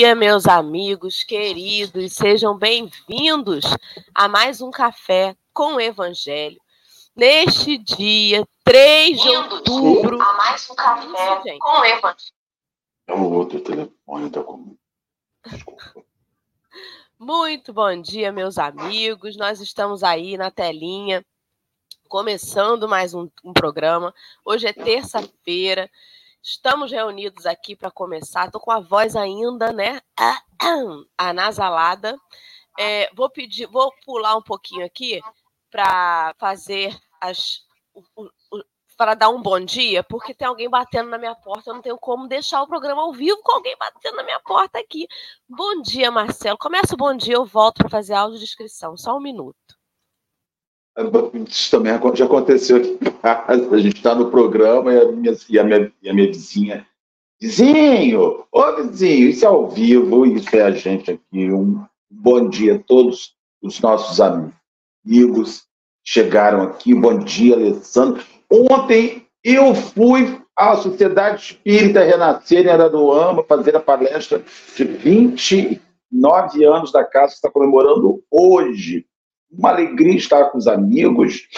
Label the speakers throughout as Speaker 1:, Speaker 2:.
Speaker 1: Bom dia, meus amigos queridos, sejam bem-vindos a mais um café com o Evangelho. Neste dia 3 de outubro.
Speaker 2: A mais um café Isso, com o Evangelho.
Speaker 3: É o outro telefone, tá com.
Speaker 1: Desculpa. Muito bom dia, meus amigos. Nós estamos aí na telinha, começando mais um, um programa. Hoje é terça-feira. Estamos reunidos aqui para começar. Estou com a voz ainda, né? Anasalada. É, vou pedir, vou pular um pouquinho aqui para fazer as. Para dar um bom dia, porque tem alguém batendo na minha porta. Eu não tenho como deixar o programa ao vivo com alguém batendo na minha porta aqui. Bom dia, Marcelo. Começa o bom dia, eu volto para fazer a audiodescrição. Só um minuto.
Speaker 3: Isso também já aconteceu aqui em casa. A gente está no programa e a, minha, e, a minha, e a minha vizinha. Vizinho! Ô vizinho, isso é ao vivo, isso é a gente aqui. Um bom dia a todos os nossos amigos chegaram aqui. Bom dia, Alessandro. Ontem eu fui à Sociedade Espírita Renascer em Araruama fazer a palestra de 29 anos da casa que está comemorando hoje uma alegria estar com os amigos.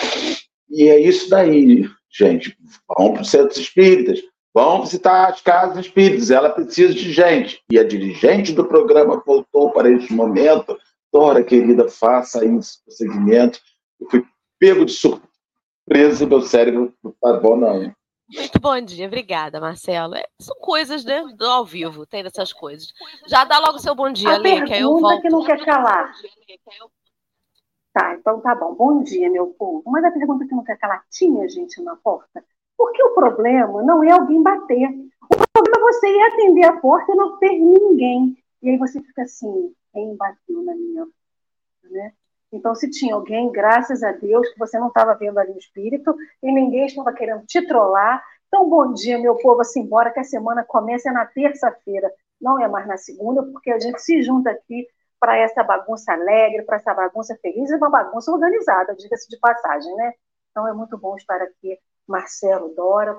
Speaker 3: E é isso daí, gente. Vão para os centros espíritas, vão visitar as casas espíritas. Ela precisa de gente. E a dirigente do programa voltou para este momento. Dora, querida, faça isso, o segmento. Eu fui pego de surpresa e meu cérebro não está bom, não.
Speaker 1: Muito bom dia, obrigada, Marcelo. É, são coisas né, do ao vivo, tem dessas coisas. Já dá logo seu bom dia, Lê, que aí eu volto.
Speaker 2: que não quer calar. Tá, então tá bom. Bom dia, meu povo. Mas a pergunta que não calar, tinha gente na porta? Porque o problema não é alguém bater. O problema é você ir atender a porta e não ter ninguém. E aí você fica assim, quem bateu na minha porta, né? Então, se tinha alguém, graças a Deus, que você não estava vendo ali o espírito e ninguém estava querendo te trollar. Então, bom dia, meu povo, assim, embora que a semana comece na terça-feira, não é mais na segunda, porque a gente se junta aqui para essa bagunça alegre, para essa bagunça feliz e uma bagunça organizada, diga-se de passagem, né? Então é muito bom estar aqui, Marcelo, Dora,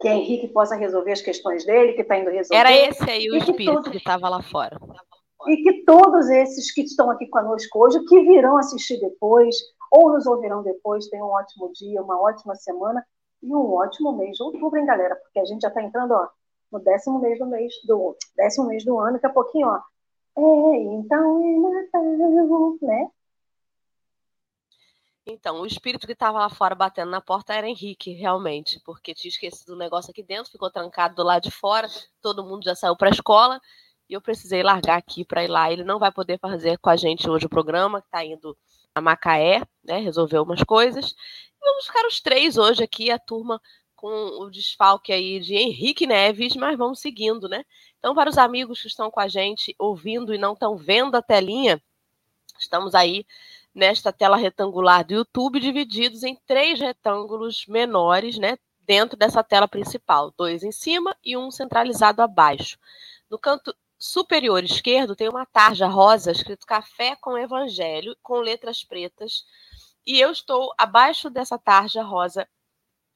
Speaker 2: que Henrique possa resolver as questões dele, que está indo resolver.
Speaker 1: Era esse aí o espírito que estava lá fora.
Speaker 2: E que todos esses que estão aqui conosco hoje, que virão assistir depois, ou nos ouvirão depois, tenham um ótimo dia, uma ótima semana e um ótimo mês de outubro, hein, galera? Porque a gente já está entrando ó, no décimo mês do mês do décimo mês do ano, daqui a pouquinho, ó, é, então é Natal, né?
Speaker 1: Então, o espírito que estava lá fora batendo na porta era Henrique, realmente, porque tinha esquecido o negócio aqui dentro, ficou trancado do lado de fora, todo mundo já saiu para a escola e eu precisei largar aqui para ir lá. Ele não vai poder fazer com a gente hoje o programa, que está indo a Macaé, né, resolver umas coisas. E vamos ficar os três hoje aqui, a turma com o desfalque aí de Henrique Neves, mas vamos seguindo, né? Então, para os amigos que estão com a gente ouvindo e não estão vendo a telinha, estamos aí nesta tela retangular do YouTube, divididos em três retângulos menores, né? Dentro dessa tela principal, dois em cima e um centralizado abaixo. No canto superior esquerdo tem uma tarja rosa escrito Café com Evangelho, com letras pretas. E eu estou abaixo dessa tarja rosa.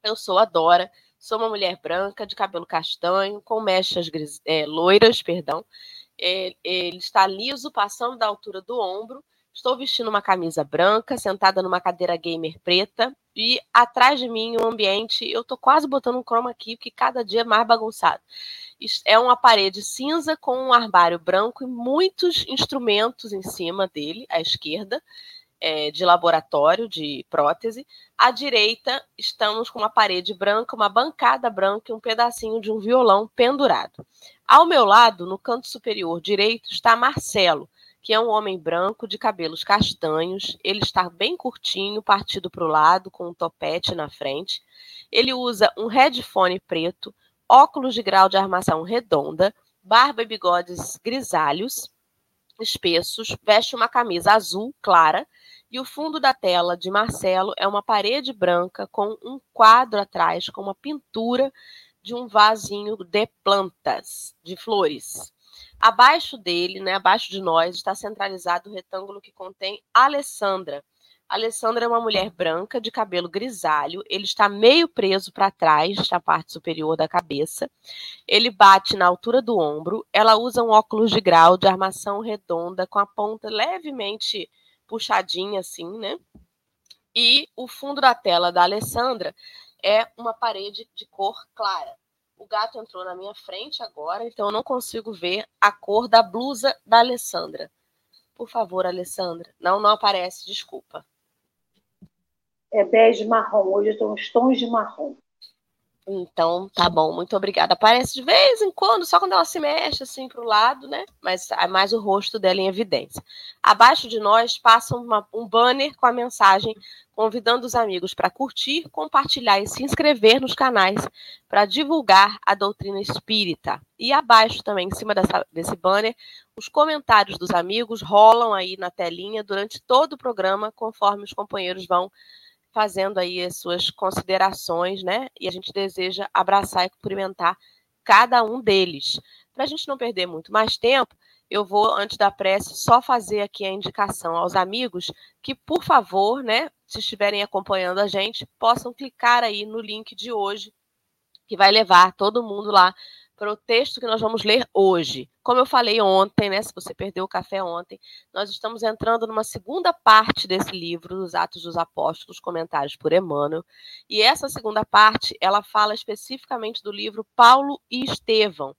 Speaker 1: Eu sou a Dora, Sou uma mulher branca, de cabelo castanho, com mechas gris, é, loiras, perdão. Ele, está liso, passando da altura do ombro. Estou vestindo uma camisa branca, sentada numa cadeira gamer preta. E atrás de mim, o um ambiente, eu tô quase botando um chroma aqui, porque cada dia é mais bagunçado. É uma parede cinza com um armário branco e muitos instrumentos em cima dele, à esquerda é, de laboratório de prótese. À direita, estamos com uma parede branca, uma bancada branca e um pedacinho de um violão pendurado. Ao meu lado, no canto superior direito, está Marcelo, que é um homem branco de cabelos castanhos. Ele está bem curtinho, partido para o lado, com um topete na frente. Ele usa um headphone preto, óculos de grau de armação redonda, barba e bigodes grisalhos, espessos, veste uma camisa azul clara e o fundo da tela de Marcelo é uma parede branca com um quadro atrás com uma pintura de um vasinho de plantas, de flores. Abaixo dele, né, abaixo de nós, está centralizado o retângulo que contém Alessandra, Alessandra é uma mulher branca, de cabelo grisalho. Ele está meio preso para trás, na parte superior da cabeça. Ele bate na altura do ombro. Ela usa um óculos de grau de armação redonda, com a ponta levemente puxadinha, assim, né? E o fundo da tela da Alessandra é uma parede de cor clara. O gato entrou na minha frente agora, então eu não consigo ver a cor da blusa da Alessandra. Por favor, Alessandra. Não, não aparece, desculpa
Speaker 2: é bege marrom. Hoje estão os tons de marrom.
Speaker 1: Então, tá bom, muito obrigada. Aparece de vez em quando, só quando ela se mexe assim para o lado, né? Mas é mais o rosto dela em evidência. Abaixo de nós passa uma, um banner com a mensagem convidando os amigos para curtir, compartilhar e se inscrever nos canais para divulgar a doutrina espírita. E abaixo também, em cima dessa, desse banner, os comentários dos amigos rolam aí na telinha durante todo o programa, conforme os companheiros vão fazendo aí as suas considerações, né? E a gente deseja abraçar e cumprimentar cada um deles. Para a gente não perder muito mais tempo, eu vou, antes da prece, só fazer aqui a indicação aos amigos que, por favor, né, se estiverem acompanhando a gente, possam clicar aí no link de hoje, que vai levar todo mundo lá para o texto que nós vamos ler hoje. Como eu falei ontem, né? Se você perdeu o café ontem, nós estamos entrando numa segunda parte desse livro, dos Atos dos Apóstolos, comentários por Emmanuel. E essa segunda parte, ela fala especificamente do livro Paulo e Estevão.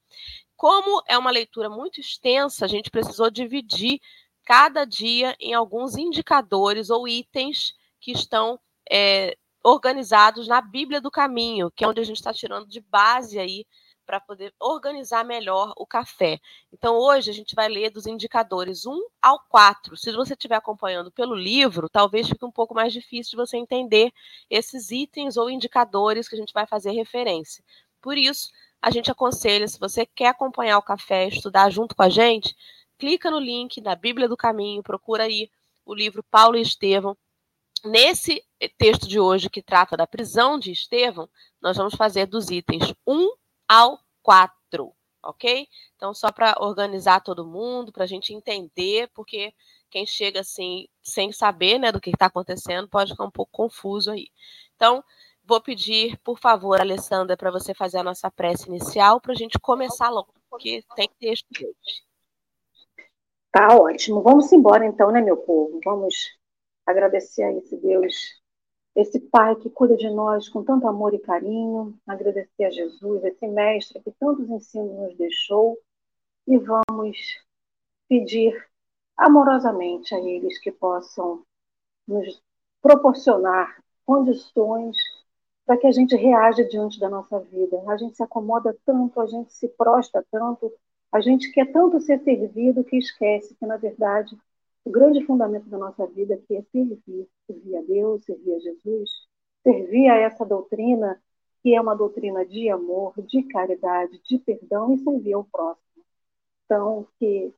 Speaker 1: Como é uma leitura muito extensa, a gente precisou dividir cada dia em alguns indicadores ou itens que estão é, organizados na Bíblia do Caminho, que é onde a gente está tirando de base aí para poder organizar melhor o café. Então, hoje a gente vai ler dos indicadores 1 ao 4. Se você estiver acompanhando pelo livro, talvez fique um pouco mais difícil de você entender esses itens ou indicadores que a gente vai fazer referência. Por isso, a gente aconselha, se você quer acompanhar o café, estudar junto com a gente, clica no link da Bíblia do Caminho, procura aí o livro Paulo e Estevão. Nesse texto de hoje, que trata da prisão de Estevão, nós vamos fazer dos itens 1 ao 4, ok? Então, só para organizar todo mundo, para a gente entender, porque quem chega assim, sem saber né, do que está acontecendo, pode ficar um pouco confuso aí. Então, vou pedir, por favor, Alessandra, para você fazer a nossa prece inicial, para a gente começar logo, porque tem texto hoje.
Speaker 2: Tá ótimo. Vamos embora então, né, meu povo? Vamos agradecer a esse Deus esse Pai que cuida de nós com tanto amor e carinho, agradecer a Jesus, esse Mestre que tantos ensinos nos deixou, e vamos pedir amorosamente a eles que possam nos proporcionar condições para que a gente reaja diante da nossa vida. A gente se acomoda tanto, a gente se prostra tanto, a gente quer tanto ser servido que esquece que, na verdade, o grande fundamento da nossa vida que é servir, servir a Deus, servir a Jesus, servir a essa doutrina que é uma doutrina de amor, de caridade, de perdão e servir ao próximo. Então, que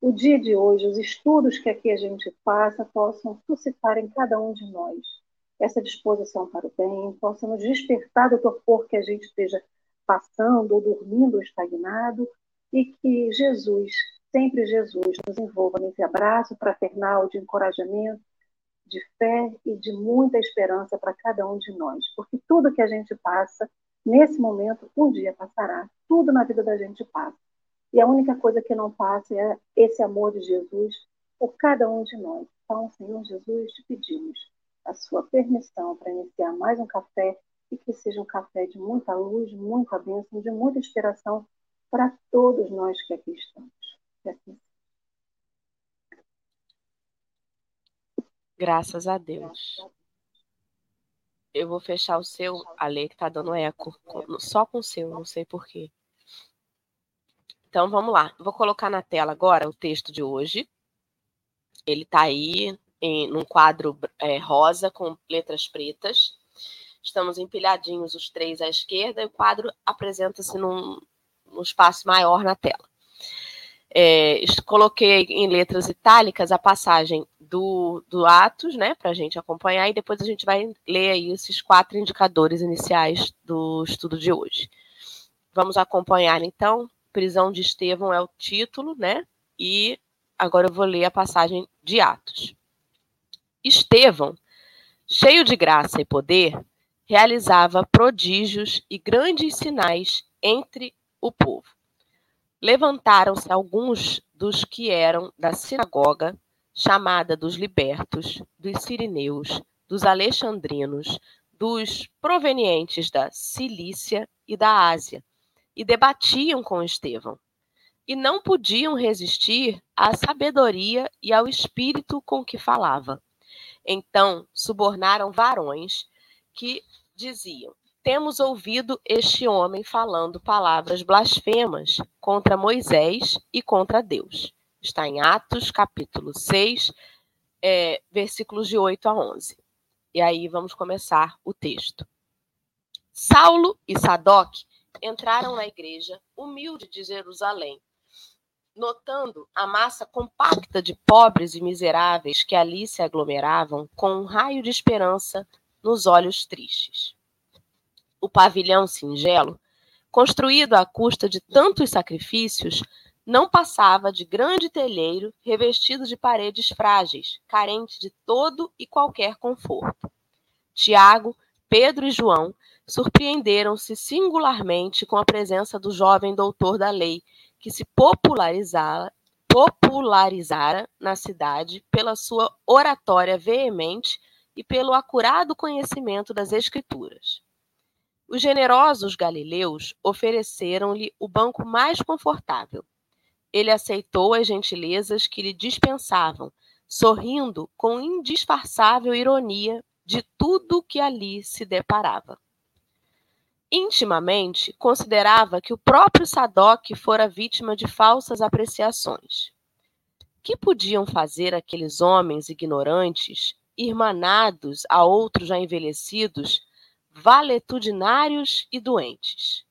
Speaker 2: o dia de hoje, os estudos que aqui a gente faça, possam suscitar em cada um de nós essa disposição para o bem, possam nos despertar do torpor que a gente esteja passando, ou dormindo, ou estagnado, e que Jesus sempre Jesus nos envolva nesse abraço fraternal de encorajamento, de fé e de muita esperança para cada um de nós, porque tudo que a gente passa, nesse momento, um dia passará. Tudo na vida da gente passa. E a única coisa que não passa é esse amor de Jesus por cada um de nós. Então, Senhor Jesus, te pedimos a sua permissão para iniciar mais um café e que seja um café de muita luz, muita bênção, de muita inspiração para todos nós que aqui estamos.
Speaker 1: Graças a Deus. Eu vou fechar o seu, Ale, que tá dando eco. Só com o seu, não sei porquê. Então vamos lá. Vou colocar na tela agora o texto de hoje. Ele tá aí em num quadro é, rosa com letras pretas. Estamos empilhadinhos os três à esquerda e o quadro apresenta-se num, num espaço maior na tela. É, coloquei em letras itálicas a passagem do, do Atos, né, para a gente acompanhar, e depois a gente vai ler aí esses quatro indicadores iniciais do estudo de hoje. Vamos acompanhar, então. Prisão de Estevão é o título, né? E agora eu vou ler a passagem de Atos. Estevão, cheio de graça e poder, realizava prodígios e grandes sinais entre o povo. Levantaram-se alguns dos que eram da sinagoga, chamada dos libertos, dos sirineus, dos alexandrinos, dos provenientes da Cilícia e da Ásia, e debatiam com Estevão. E não podiam resistir à sabedoria e ao espírito com que falava. Então subornaram varões que diziam: Temos ouvido este homem falando palavras blasfemas contra Moisés e contra Deus. Está em Atos, capítulo 6, é, versículos de 8 a 11. E aí vamos começar o texto. Saulo e Sadoc entraram na igreja humilde de Jerusalém, notando a massa compacta de pobres e miseráveis que ali se aglomeravam com um raio de esperança nos olhos tristes. O pavilhão singelo, construído à custa de tantos sacrifícios, não passava de grande telheiro revestido de paredes frágeis, carente de todo e qualquer conforto. Tiago, Pedro e João surpreenderam-se singularmente com a presença do jovem doutor da lei, que se popularizara, popularizara na cidade pela sua oratória veemente e pelo acurado conhecimento das Escrituras. Os generosos galileus ofereceram-lhe o banco mais confortável. Ele aceitou as gentilezas que lhe dispensavam, sorrindo com indisfarçável ironia de tudo que ali se deparava. Intimamente, considerava que o próprio Sadoc fora vítima de falsas apreciações. Que podiam fazer aqueles homens ignorantes, irmanados a outros já envelhecidos, valetudinários e doentes?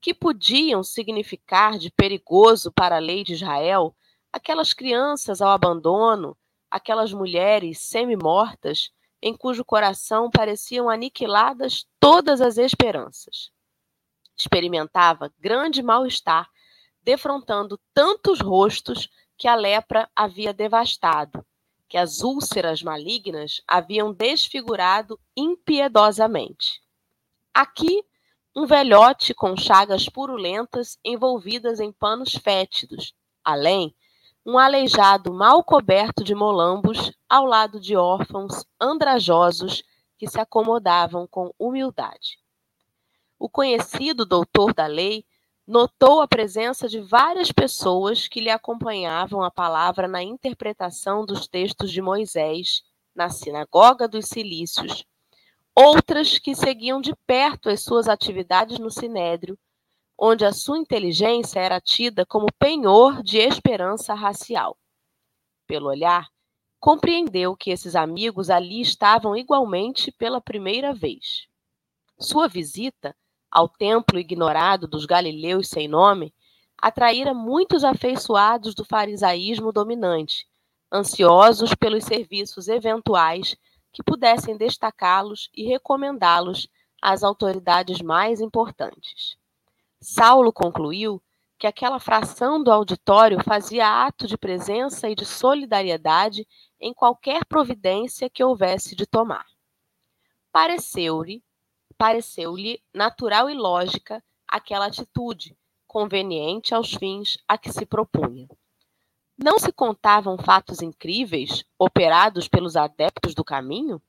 Speaker 1: Que podiam significar de perigoso para a lei de Israel aquelas crianças ao abandono, aquelas mulheres semi-mortas em cujo coração pareciam aniquiladas todas as esperanças. Experimentava grande mal-estar, defrontando tantos rostos que a lepra havia devastado, que as úlceras malignas haviam desfigurado impiedosamente. Aqui, um velhote com chagas purulentas envolvidas em panos fétidos, além um aleijado mal coberto de molambos ao lado de órfãos andrajosos que se acomodavam com humildade. O conhecido doutor da lei notou a presença de várias pessoas que lhe acompanhavam a palavra na interpretação dos textos de Moisés na sinagoga dos Cilícios, outras que seguiam de perto as suas atividades no sinédrio onde a sua inteligência era tida como penhor de esperança racial. Pelo olhar, compreendeu que esses amigos ali estavam igualmente pela primeira vez. Sua visita ao templo ignorado dos galileus sem nome atraíra muitos afeiçoados do farisaísmo dominante, ansiosos pelos serviços eventuais que pudessem destacá-los e recomendá-los às autoridades mais importantes. Saulo concluiu que aquela fração do auditório fazia ato de presença e de solidariedade em qualquer providência que houvesse de tomar. Pareceu-lhe pareceu-lhe natural e lógica aquela atitude, conveniente aos fins a que se propunha. Não se contavam fatos incríveis operados pelos adeptos do caminho?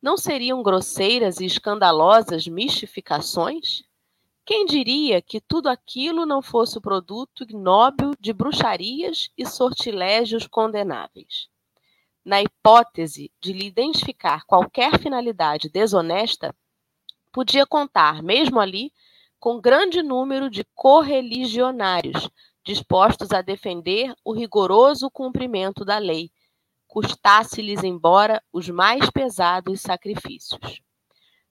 Speaker 1: Não seriam grosseiras e escandalosas mistificações? Quem diria que tudo aquilo não fosse o produto ignóbil de bruxarias e sortilégios condenáveis? Na hipótese de lhe identificar qualquer finalidade desonesta, podia contar, mesmo ali, com grande número de correligionários dispostos a defender o rigoroso cumprimento da lei, custasse-lhes embora os mais pesados sacrifícios.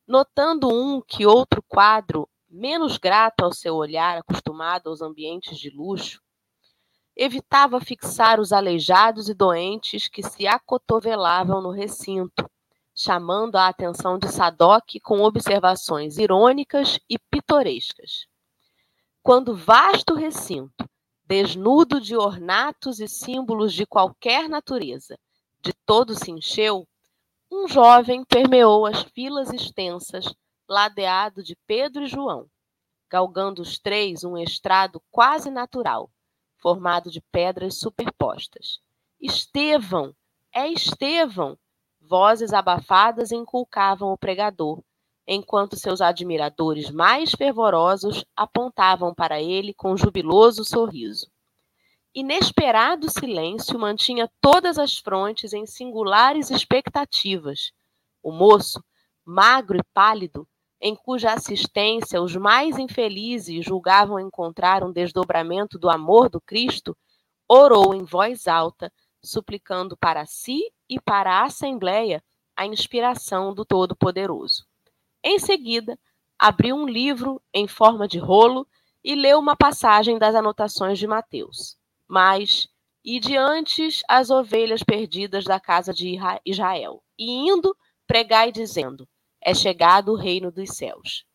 Speaker 1: Notando um que outro quadro menos grato ao seu olhar acostumado aos ambientes de luxo, evitava fixar os aleijados e doentes que se acotovelavam no recinto, chamando a atenção de Sadoc com observações irônicas e pitorescas. Quando vasto recinto, desnudo de ornatos e símbolos de qualquer natureza, de todo se encheu, um jovem permeou as filas extensas, ladeado de Pedro e João, galgando os três um estrado quase natural, formado de pedras superpostas. Estevão! É Estevão! Vozes abafadas inculcavam o pregador, enquanto seus admiradores mais fervorosos apontavam para ele com jubiloso sorriso. Inesperado silêncio mantinha todas as frontes em singulares expectativas. O moço, magro e pálido, em cuja assistência os mais infelizes julgavam encontrar um desdobramento do amor do Cristo, orou em voz alta, suplicando para si e para a Assembleia a inspiração do Todo-Poderoso. Em seguida, abriu um livro em forma de rolo e leu uma passagem das anotações de Mateus. Mas, e diante as ovelhas perdidas da casa de Israel, e indo, pregai dizendo: É chegado o reino dos céus.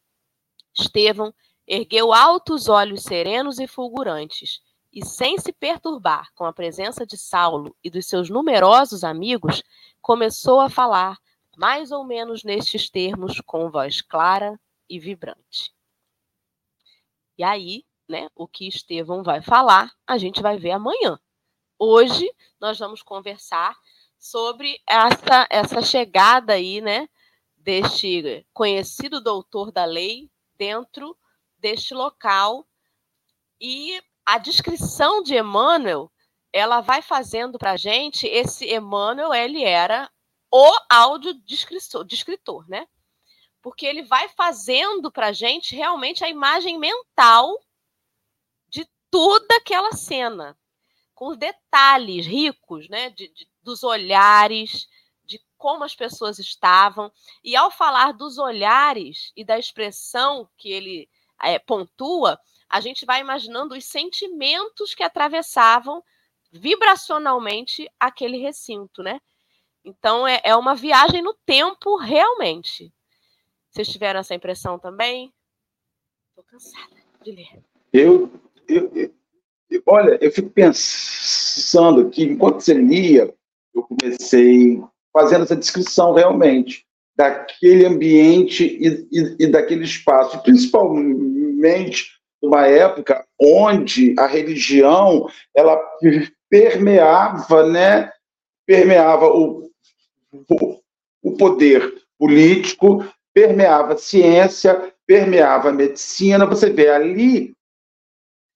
Speaker 1: Estevão ergueu altos olhos serenos e fulgurantes, e sem se perturbar com a presença de Saulo e dos seus numerosos amigos, começou a falar mais ou menos nestes termos, com voz clara e vibrante. E aí, né, o que Estevão vai falar, a gente vai ver amanhã. Hoje nós vamos conversar sobre essa, essa chegada aí, né, deste conhecido doutor da lei dentro deste local e a descrição de Emmanuel, ela vai fazendo para a gente esse Emmanuel, ele era o audiodescritor, descritor, né? Porque ele vai fazendo para a gente realmente a imagem mental de toda aquela cena, com detalhes ricos, né? De, de, dos olhares, de como as pessoas estavam. E ao falar dos olhares e da expressão que ele é, pontua, a gente vai imaginando os sentimentos que atravessavam vibracionalmente aquele recinto, né? Então é, é uma viagem no tempo realmente. Vocês tiveram essa impressão também? Estou cansada de ler.
Speaker 3: Eu, eu, eu, olha, eu fico pensando que enquanto você lia, eu comecei fazendo essa descrição realmente daquele ambiente e, e, e daquele espaço, principalmente numa época onde a religião ela permeava, né, permeava o o poder político, permeava a ciência, permeava a medicina. Você vê ali,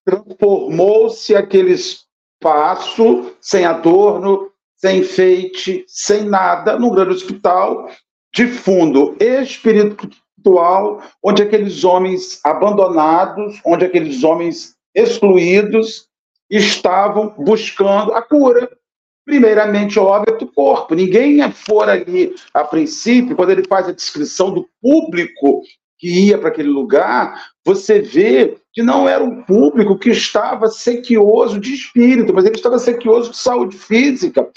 Speaker 3: transformou-se aquele espaço sem adorno, sem enfeite, sem nada, num grande hospital de fundo espiritual, onde aqueles homens abandonados, onde aqueles homens excluídos estavam buscando a cura primeiramente, óbvio, do corpo. Ninguém for ali, a princípio, quando ele faz a descrição do público que ia para aquele lugar, você vê que não era um público que estava sequioso de espírito, mas ele estava sequioso de saúde física.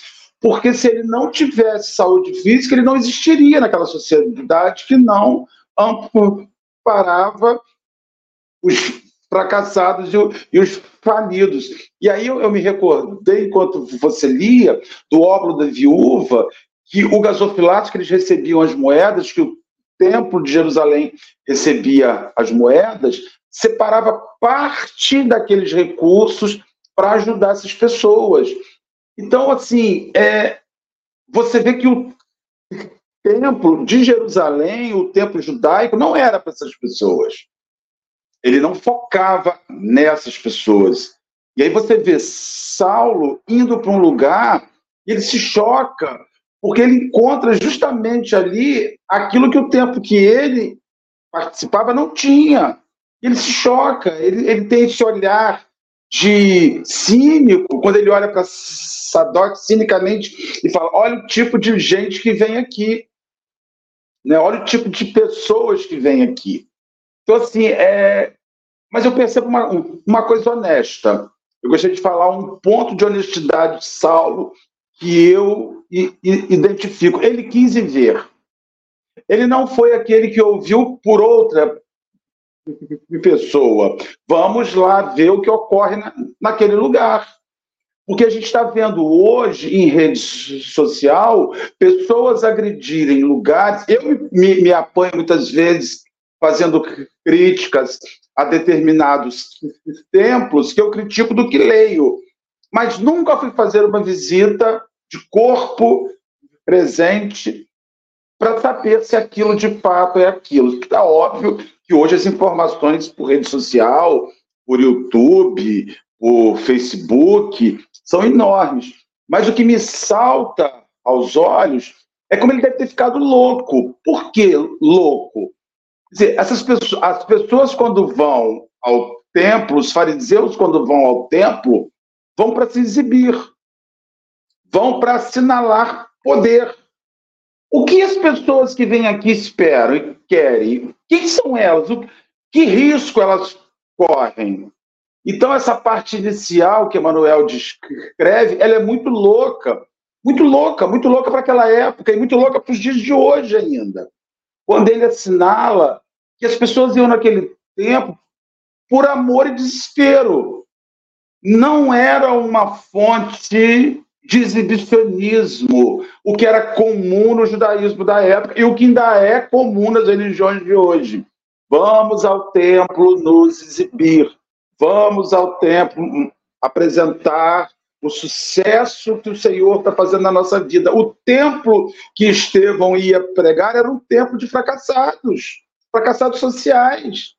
Speaker 3: Porque se ele não tivesse saúde física, ele não existiria naquela sociedade que não amparava os fracassados e, os falidos. E aí eu, eu, me recordei, enquanto você lia, do óbolo da viúva, que o gasofilato que eles recebiam as moedas, que o templo de Jerusalém recebia as moedas, separava parte daqueles recursos para ajudar essas pessoas. Então, assim, é, você vê que o templo de Jerusalém, o templo judaico, não era para essas pessoas. Ele não focava nessas pessoas. E aí você vê Saulo indo para um lugar e ele se choca, porque ele encontra justamente ali aquilo que o tempo que ele participava não tinha. Ele se choca, ele, ele tem esse olhar de cínico, quando ele olha para Sadoc cinicamente e fala: olha o tipo de gente que vem aqui. Né? Olha o tipo de pessoas que vem aqui. Então, assim, é... mas eu percebo uma, uma coisa honesta. Eu gostaria de falar um ponto de honestidade de Saulo que eu identifico. Ele quis ver. Ele não foi aquele que ouviu por outra pessoa. Vamos lá ver o que ocorre na, naquele lugar. Porque a gente está vendo hoje em rede social pessoas agredirem lugares. Eu me, me apanho muitas vezes fazendo críticas a determinados templos que eu critico do que leio. Mas nunca fui fazer uma visita de corpo presente para saber se aquilo de fato é aquilo. Está óbvio que hoje as informações por rede social, por YouTube, por Facebook, são enormes. Mas o que me salta aos olhos é como ele deve ter ficado louco. Por que louco? Dizer, essas pessoas, as pessoas quando vão ao templo, os fariseus quando vão ao templo, vão para se exibir, vão para assinalar poder. O que as pessoas que vêm aqui esperam e querem? Quem são elas? que risco elas correm? Então, essa parte inicial que Emanuel descreve, ela é muito louca, muito louca, muito louca para aquela época e muito louca para os dias de hoje ainda. Quando ele assinala que as pessoas iam naquele tempo por amor e desespero. Não era uma fonte de exibicionismo, o que era comum no judaísmo da época e o que ainda é comum nas religiões de hoje. Vamos ao templo nos exibir, Vamos ao templo apresentar o sucesso que o Senhor está fazendo na nossa vida. O templo que Estevão ia pregar era um templo de fracassados, fracassados sociais,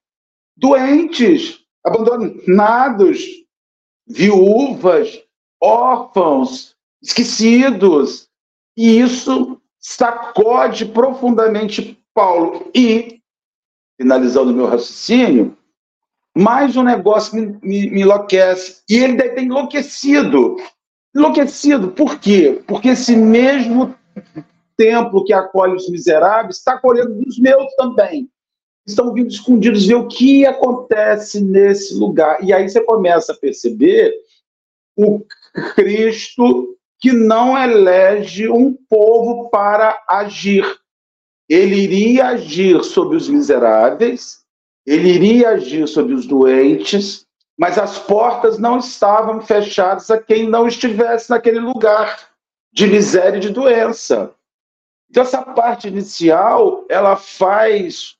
Speaker 3: doentes, abandonados, viúvas, órfãos, esquecidos. E isso sacode profundamente Paulo. E, finalizando meu raciocínio, mais um negócio me, me, me enlouquece. E ele deve ter enlouquecido. Enlouquecido. Por quê? Porque esse mesmo templo que acolhe os miseráveis está acolhendo dos meus também. Estão vindo escondidos ver o que acontece nesse lugar. E aí você começa a perceber o Cristo que não elege um povo para agir. Ele iria agir sobre os miseráveis, ele iria agir sobre os doentes, mas as portas não estavam fechadas a quem não estivesse naquele lugar de miséria e de doença. Então, essa parte inicial, ela faz.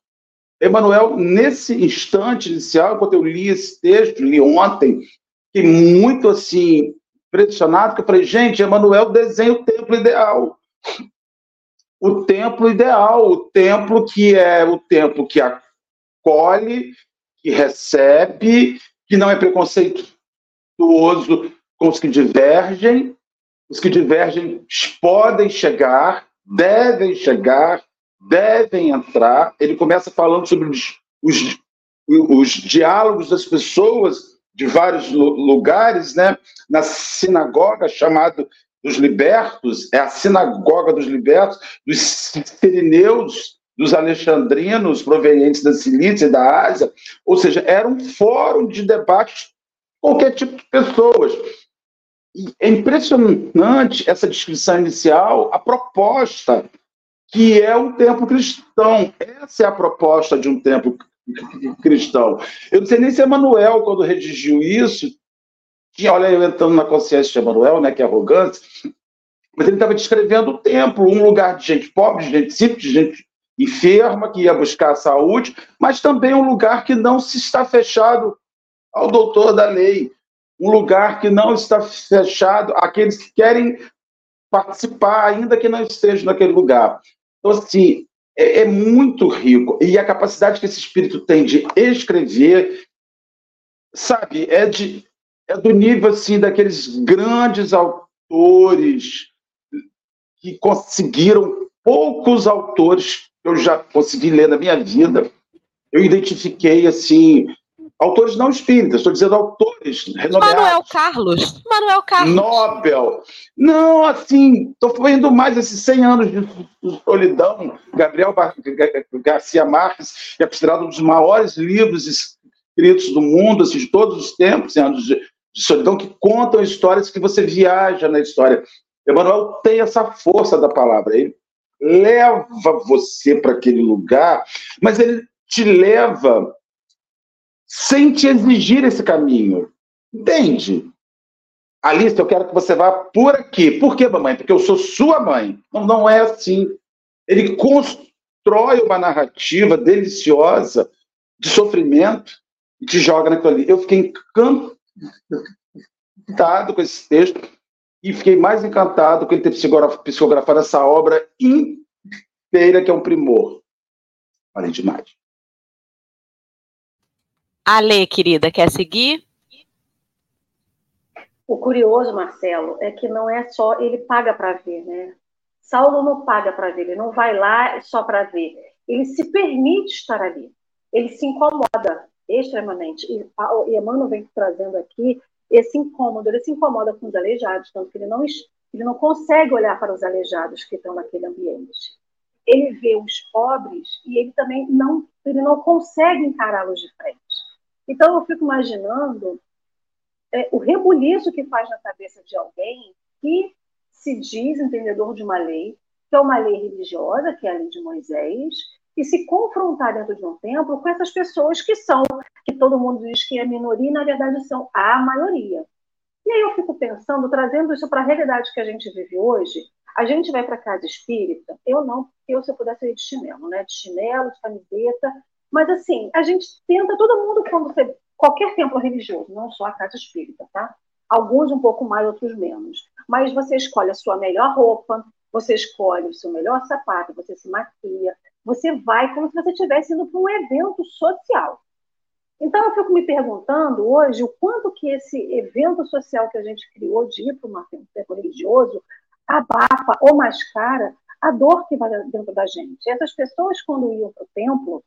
Speaker 3: Emanuel, nesse instante inicial, quando eu li esse texto, li ontem, fiquei muito assim, impressionado, que eu falei, gente, Emanuel desenha o templo ideal. O templo ideal, o templo que é o templo que a acolhe, que recebe, que não é preconceituoso com os que divergem. Os que divergem podem chegar, devem chegar, devem entrar. Ele começa falando sobre os, os, os diálogos das pessoas de vários lugares, né? na sinagoga chamada dos libertos, é a sinagoga dos libertos, dos sirineus, dos alexandrinos provenientes da Cilícia e da Ásia, ou seja, era um fórum de debate qualquer tipo de pessoas. E é impressionante essa descrição inicial, a proposta, que é um templo cristão. Essa é a proposta de um templo cristão. Eu não sei nem se Emanuel, quando redigiu isso, tinha, olha, eu entrando na consciência de Emanuel, né, que é arrogante, mas ele estava descrevendo o templo, um lugar de gente pobre, de gente simples, de gente enferma, que ia buscar saúde, mas também um lugar que não se está fechado ao doutor da lei, um lugar que não está fechado àqueles que querem participar, ainda que não estejam naquele lugar. Então, assim, é, é muito rico. E a capacidade que esse espírito tem de escrever, sabe, é, de, é do nível, assim, daqueles grandes autores que conseguiram, poucos autores eu já consegui ler na minha vida, eu identifiquei, assim, autores não espíritas, estou dizendo autores
Speaker 1: renomeados. Manuel Carlos. Manuel Carlos.
Speaker 3: Nobel. Não, assim, estou vendo mais esses 100 anos de solidão. Gabriel Garcia Marques é considerado um dos maiores livros escritos do mundo, assim, de todos os tempos, anos de, de solidão, que contam histórias que você viaja na história. Emmanuel tem essa força da palavra. Ele leva você para aquele lugar, mas ele te leva sem te exigir esse caminho. Entende? Alice, eu quero que você vá por aqui. Por quê, mamãe? Porque eu sou sua mãe. Não, não é assim. Ele constrói uma narrativa deliciosa de sofrimento e te joga naquilo ali. Eu fiquei encantado com esse texto e fiquei mais encantado com ele ter psicografado essa obra inteira, que é um primor. Falei demais.
Speaker 1: Ale, querida, quer seguir?
Speaker 2: O curioso, Marcelo, é que não é só ele paga para ver, né? Saulo não paga para ver, ele não vai lá só para ver. Ele se permite estar ali. Ele se incomoda extremamente. E, e Emmanuel vem trazendo aqui esse incômodo. Ele se incomoda com os aleijados, tanto que ele não, ele não consegue olhar para os aleijados que estão naquele ambiente. Ele vê os pobres e ele também não, ele não consegue encará-los de frente. Então eu fico imaginando é, o rebuliço que faz na cabeça de alguém que se diz entendedor de uma lei, que é uma lei religiosa, que é a lei de Moisés, e se confrontar dentro de um templo com essas pessoas que são, que todo mundo diz que é minoria, e na verdade são a maioria. E aí eu fico pensando, trazendo isso para a realidade que a gente vive hoje, a gente vai para casa espírita, eu não, porque eu se eu pudesse ir de chinelo, né? De chinelo, de camiseta, mas assim, a gente tenta, todo mundo, quando você qualquer templo religioso, não só a casa espírita, tá? Alguns um pouco mais, outros menos. Mas você escolhe a sua melhor roupa, você escolhe o seu melhor sapato, você se maquia, você vai como se você estivesse indo para um evento social. Então eu fico me perguntando hoje o quanto que esse evento social que a gente criou de ir para um templo religioso abafa ou mascara a dor que vai dentro da gente. Essas pessoas, quando iam para o templo,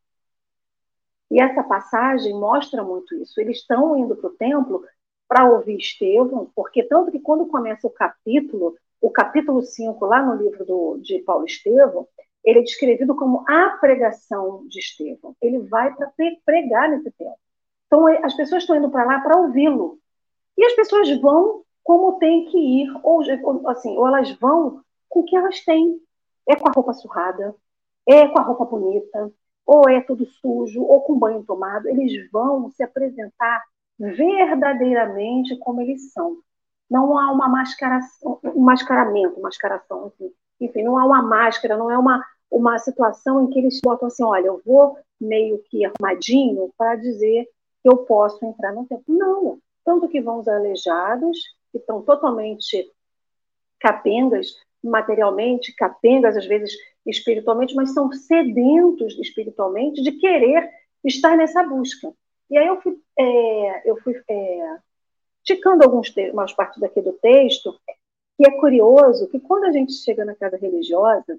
Speaker 2: e essa passagem mostra muito isso. Eles estão indo para o templo para ouvir Estevão, porque tanto que quando começa o capítulo, o capítulo 5, lá no livro do, de Paulo Estevão, ele é descrevido como a pregação de Estevão. Ele vai para pregar nesse templo. Então, as pessoas estão indo para lá para ouvi-lo. E as pessoas vão como tem que ir, ou assim, ou elas vão com o que elas têm. É com a roupa surrada, é com a roupa bonita, ou é tudo sujo, ou com banho tomado, eles vão se apresentar verdadeiramente como eles são. Não há uma mascaração, um mascaramento, mascaração, enfim. Enfim, não há uma máscara, não é uma, uma situação em que eles botam assim, olha, eu vou meio que armadinho para dizer que eu posso entrar no templo. Não, tanto que vão os aleijados, que estão totalmente capengas, materialmente, capengas, às vezes espiritualmente, mas são sedentos espiritualmente de querer estar nessa busca. E aí eu fui, é, eu fui é, ticando alguns umas partes daqui do texto, que é curioso que quando a gente chega na casa religiosa,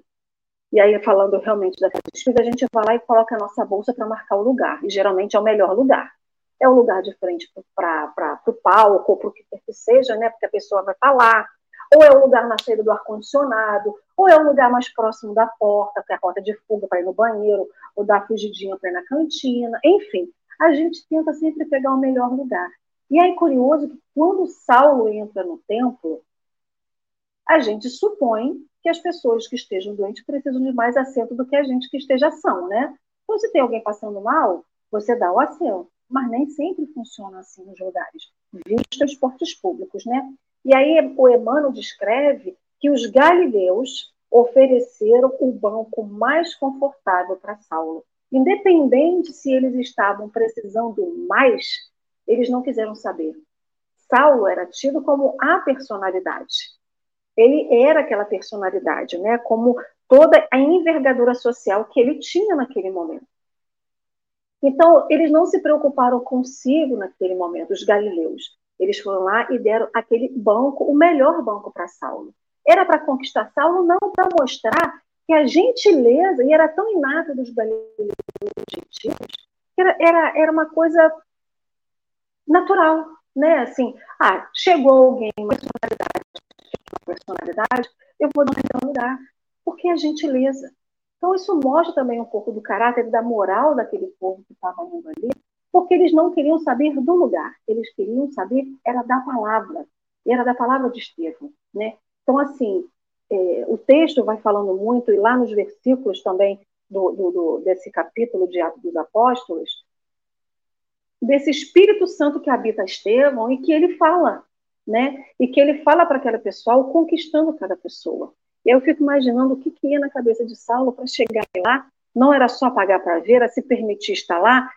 Speaker 2: e aí falando realmente da casa espírita, a gente vai lá e coloca a nossa bolsa para marcar o lugar, e geralmente é o melhor lugar. É o lugar de frente para o palco, ou para o que quer que seja, né? Porque a pessoa vai falar, ou é o lugar na saída do ar-condicionado, ou é o lugar mais próximo da porta, que é a porta de fuga para ir no banheiro, ou dar fugidinha para ir na cantina, enfim, a gente tenta sempre pegar o melhor lugar. E aí, curioso que quando Saulo entra no templo, a gente supõe que as pessoas que estejam doentes precisam de mais assento do que a gente que esteja são, né? Então, se tem alguém passando mal, você dá o assento. Mas nem sempre funciona assim nos lugares, visto transportes públicos, né? E aí o Emmanuel descreve que os galileus ofereceram o banco mais confortável para Saulo. Independente se eles estavam precisando mais, eles não quiseram saber. Saulo era tido como a personalidade. Ele era aquela personalidade, né? Como toda a envergadura social que ele tinha naquele momento. Então, eles não se preocuparam consigo naquele momento, os galileus. Eles foram lá e deram aquele banco, o melhor banco para Saulo. Era para conquistar Saulo, não para mostrar que a gentileza, e era tão inata dos galileus gentios, que era, era, era uma coisa natural, né? Assim, ah, chegou alguém, uma personalidade, personalidade, eu vou um lugar, porque é gentileza. Então, isso mostra também um pouco do caráter, da moral daquele povo que estava indo ali, porque eles não queriam saber do lugar, eles queriam saber era da palavra, era da palavra de Estevão, né? Então, assim, é, o texto vai falando muito, e lá nos versículos também do, do, do, desse capítulo de Atos dos Apóstolos, desse Espírito Santo que habita Estevão e que ele fala né? E que ele fala para aquela pessoa, conquistando cada pessoa. E eu fico imaginando o que, que ia na cabeça de Saulo para chegar lá. Não era só pagar para ver, era se permitir estar lá.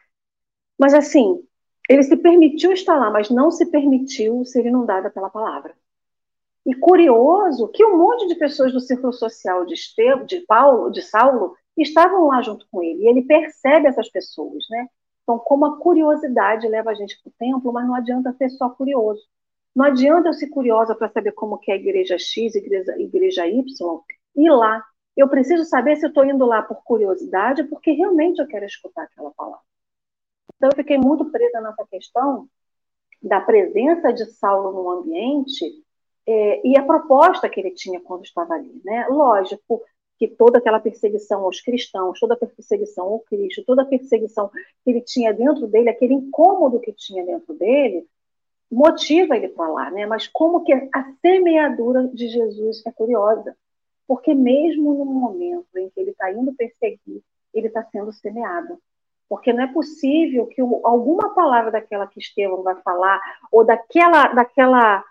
Speaker 2: Mas assim, ele se permitiu estar lá, mas não se permitiu ser inundada pela palavra. E curioso que um monte de pessoas do círculo social de, Estevão, de Paulo, de Saulo, estavam lá junto com ele. E ele percebe essas pessoas, né? Então, como a curiosidade leva a gente para o templo, mas não adianta ser só curioso. Não adianta eu ser curiosa para saber como que é a igreja X, igreja, igreja Y, ir lá. Eu preciso saber se eu estou indo lá por curiosidade, porque realmente eu quero escutar aquela palavra. Então, eu fiquei muito presa nessa questão da presença de Saulo no ambiente é, e a proposta que ele tinha quando estava ali. Né? Lógico que toda aquela perseguição aos cristãos, toda a perseguição ao Cristo, toda a perseguição que ele tinha dentro dele, aquele incômodo que tinha dentro dele, motiva ele lá, né? Mas como que a semeadura de Jesus é curiosa, porque mesmo no momento em que ele está indo perseguir, ele está sendo semeado. Porque não é possível que alguma palavra daquela que Estevão vai falar, ou daquela, daquela,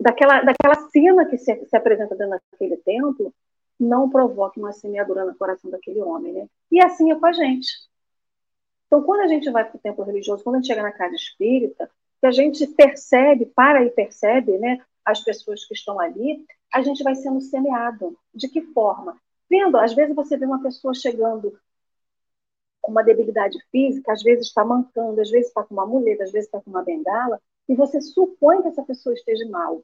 Speaker 2: daquela, daquela cena que se, se apresenta dentro daquele templo, não provoque uma semeadura no coração daquele homem. Né? E assim é com a gente. Então, quando a gente vai para o templo religioso, quando a gente chega na casa espírita, que a gente percebe, para e percebe, né, as pessoas que estão ali, a gente vai sendo semeado. De que forma? Vendo, às vezes você vê uma pessoa chegando com uma debilidade física, às vezes está mancando, às vezes está com uma muleta, às vezes está com uma bengala, e você supõe que essa pessoa esteja mal.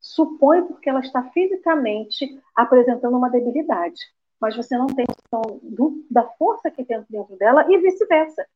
Speaker 2: Supõe porque ela está fisicamente apresentando uma debilidade, mas você não tem noção da força que tem dentro dela e vice-versa.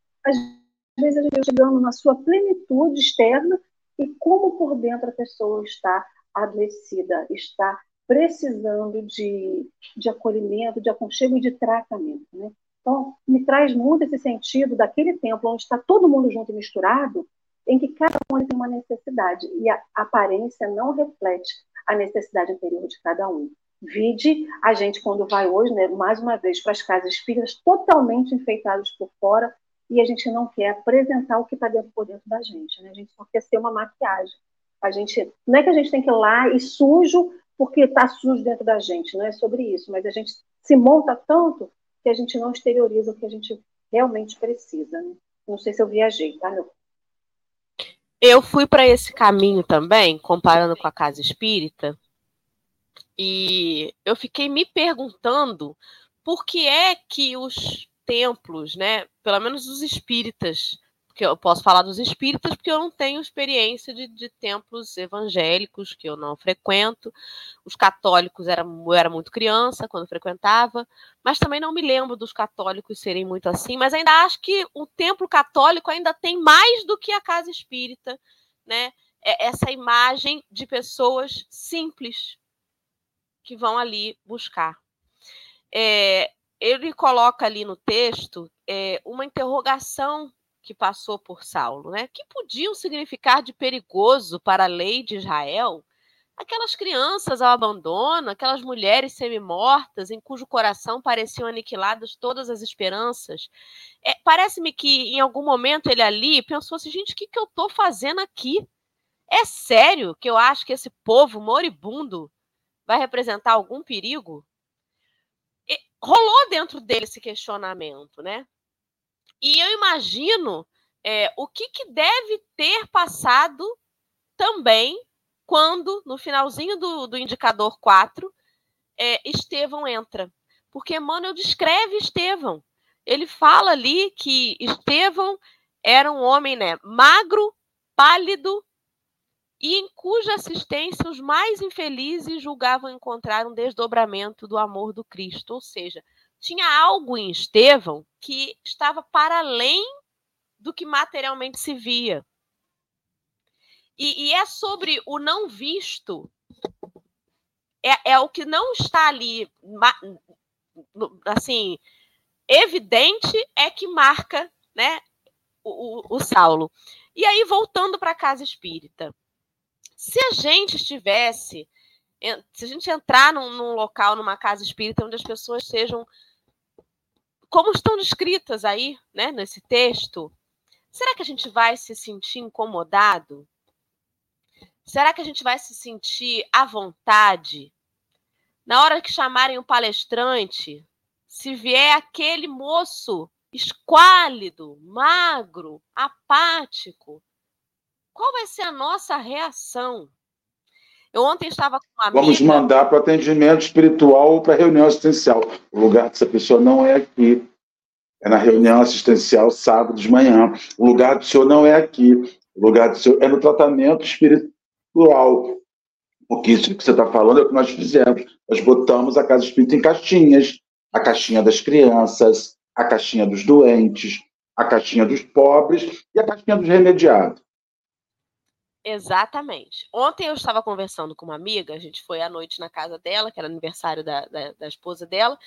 Speaker 2: Vezes a gente chegando na sua plenitude externa e como por dentro a pessoa está adoecida, está precisando de, de acolhimento, de aconchego e de tratamento. Né? Então, me traz muito esse sentido daquele templo onde está todo mundo junto e misturado, em que cada um tem uma necessidade e a aparência não reflete a necessidade interior de cada um. Vide a gente quando vai hoje, né, mais uma vez, para as casas espíritas totalmente enfeitadas por fora, e a gente não quer apresentar o que está dentro por dentro da gente, né? A gente só quer ser uma maquiagem. A gente não é que a gente tem que ir lá e sujo porque está sujo dentro da gente, não é sobre isso, mas a gente se monta tanto que a gente não exterioriza o que a gente realmente precisa. Né? Não sei se eu viajei, tá, meu?
Speaker 1: Eu fui para esse caminho também, comparando com a casa espírita, e eu fiquei me perguntando por que é que os templos, né, pelo menos os espíritas, porque eu posso falar dos espíritas porque eu não tenho experiência de, de templos evangélicos que eu não frequento. Os católicos era, eu era muito criança quando frequentava, mas também não me lembro dos católicos serem muito assim. Mas ainda acho que o templo católico ainda tem mais do que a casa espírita, né? É essa imagem de pessoas simples que vão ali buscar. É, ele coloca ali no texto é, uma interrogação que passou por Saulo, né? Que podiam significar de perigoso para a lei de Israel aquelas crianças ao abandono, aquelas mulheres semi-mortas, em cujo coração pareciam aniquiladas todas as esperanças. É, Parece-me que em algum momento ele ali pensou assim: gente, o que, que eu estou fazendo aqui? É sério que eu acho que esse povo moribundo vai representar algum perigo? Rolou dentro dele esse questionamento, né? E eu imagino é, o que, que deve ter passado também quando, no finalzinho do, do indicador 4, é, Estevão entra. Porque Emmanuel descreve Estevão. Ele fala ali que Estevão era um homem né, magro, pálido, e em cuja assistência os mais infelizes julgavam encontrar um desdobramento do amor do Cristo. Ou seja, tinha algo em Estevão que estava para além do que materialmente se via. E, e é sobre o não visto, é, é o que não está ali, assim, evidente, é que marca né, o, o, o Saulo. E aí, voltando para a casa espírita. Se a gente estivesse, se a gente entrar num, num local, numa casa espírita, onde as pessoas sejam como estão descritas aí, né, nesse texto, será que a gente vai se sentir incomodado? Será que a gente vai se sentir à vontade na hora que chamarem o palestrante? Se vier aquele moço esquálido, magro, apático, qual vai ser a nossa reação? Eu ontem estava com uma amiga...
Speaker 3: Vamos mandar para o atendimento espiritual ou para a reunião assistencial. O lugar dessa pessoa não é aqui. É na reunião assistencial sábado de manhã. O lugar do senhor não é aqui. O lugar do senhor é no tratamento espiritual. Porque isso que você está falando é o que nós fizemos. Nós botamos a casa espírita em caixinhas. A caixinha das crianças, a caixinha dos doentes, a caixinha dos pobres e a caixinha dos remediados.
Speaker 1: Exatamente. Ontem eu estava conversando com uma amiga, a gente foi à noite na casa dela, que era aniversário da, da, da esposa dela,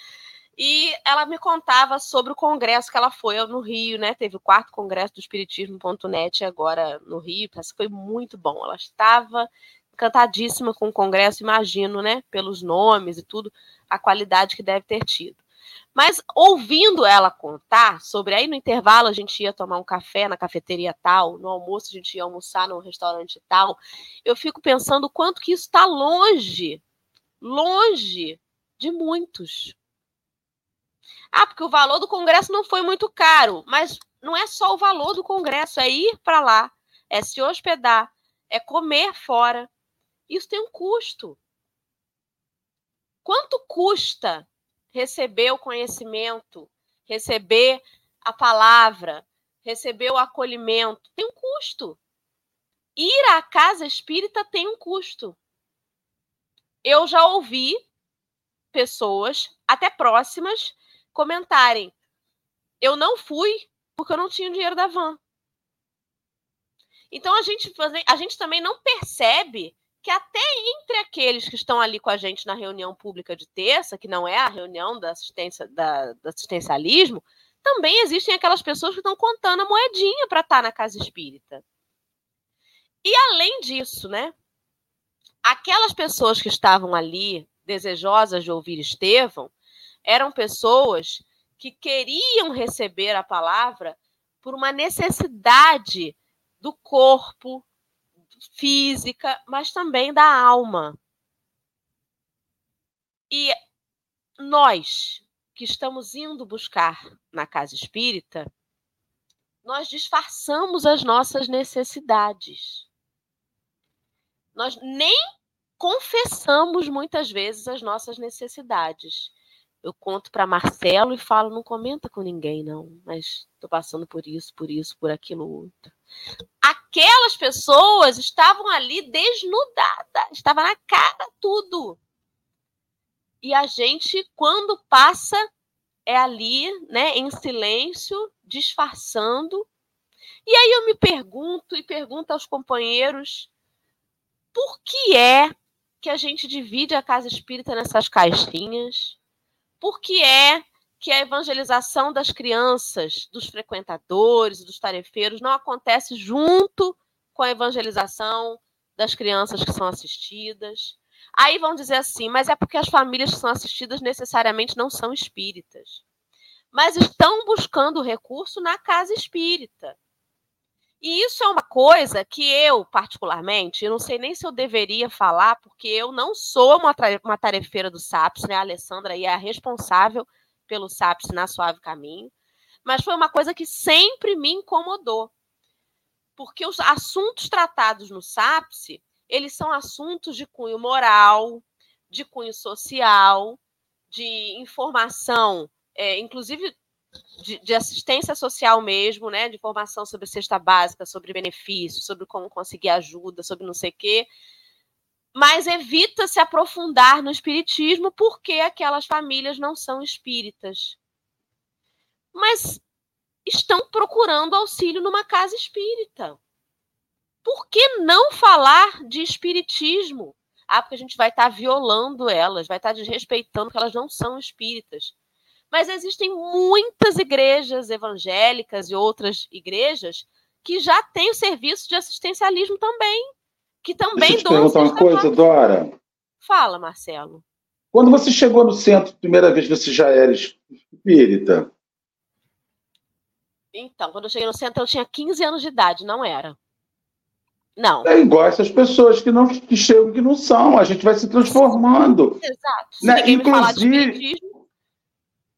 Speaker 1: e ela me contava sobre o congresso que ela foi no Rio, né? Teve o quarto congresso do Espiritismo.net agora no Rio, parece foi muito bom. Ela estava encantadíssima com o congresso, imagino, né? Pelos nomes e tudo, a qualidade que deve ter tido. Mas ouvindo ela contar sobre aí no intervalo a gente ia tomar um café na cafeteria tal, no almoço a gente ia almoçar num restaurante tal, eu fico pensando quanto que isso está longe, longe de muitos. Ah, porque o valor do congresso não foi muito caro, mas não é só o valor do congresso, é ir para lá, é se hospedar, é comer fora. Isso tem um custo. Quanto custa receber o conhecimento, receber a palavra, receber o acolhimento, tem um custo. Ir à casa espírita tem um custo. Eu já ouvi pessoas, até próximas, comentarem: eu não fui porque eu não tinha o dinheiro da van. Então a gente, a gente também não percebe que até entre aqueles que estão ali com a gente na reunião pública de terça, que não é a reunião da assistência da, do assistencialismo, também existem aquelas pessoas que estão contando a moedinha para estar tá na casa espírita. E além disso, né? Aquelas pessoas que estavam ali desejosas de ouvir Estevão eram pessoas que queriam receber a palavra por uma necessidade do corpo, física, mas também da alma. E nós que estamos indo buscar na casa espírita, nós disfarçamos as nossas necessidades. Nós nem confessamos muitas vezes as nossas necessidades. Eu conto para Marcelo e falo, não comenta com ninguém, não, mas estou passando por isso, por isso, por aquilo outro aquelas pessoas estavam ali desnudadas, estava na cara tudo. E a gente, quando passa, é ali, né, em silêncio, disfarçando. E aí eu me pergunto e pergunto aos companheiros por que é que a gente divide a casa espírita nessas caixinhas? Por que é que a evangelização das crianças, dos frequentadores, dos tarefeiros, não acontece junto com a evangelização das crianças que são assistidas. Aí vão dizer assim, mas é porque as famílias que são assistidas necessariamente não são espíritas. Mas estão buscando recurso na casa espírita. E isso é uma coisa que eu, particularmente, eu não sei nem se eu deveria falar, porque eu não sou uma, tarefeira do SAPS, né? A Alessandra aí é a responsável pelo SAPS na Suave Caminho, mas foi uma coisa que sempre me incomodou. Porque os assuntos tratados no SAPS, eles são assuntos de cunho moral, de cunho social, de informação, é, inclusive de, de, assistência social mesmo, né? De informação sobre cesta básica, sobre benefícios, sobre como conseguir ajuda, sobre não sei o quê mas evita se aprofundar no espiritismo porque aquelas famílias não são espíritas. Mas estão procurando auxílio numa casa espírita. Por que não falar de espiritismo? Ah, porque a gente vai estar tá violando elas, vai estar tá desrespeitando que elas não são espíritas. Mas existem muitas igrejas evangélicas e outras igrejas que já têm o serviço de assistencialismo também que também
Speaker 3: Deixa eu te perguntar uma coisa, Dora.
Speaker 1: Fala, Marcelo.
Speaker 3: Quando você chegou no centro, primeira vez você já era espírita?
Speaker 1: Então, quando eu cheguei no centro, eu tinha 15 anos de idade, não era. Não.
Speaker 3: É igual essas pessoas que não que chegam que não são. A gente vai se transformando.
Speaker 1: Exato. Se
Speaker 3: Né? Inclusive-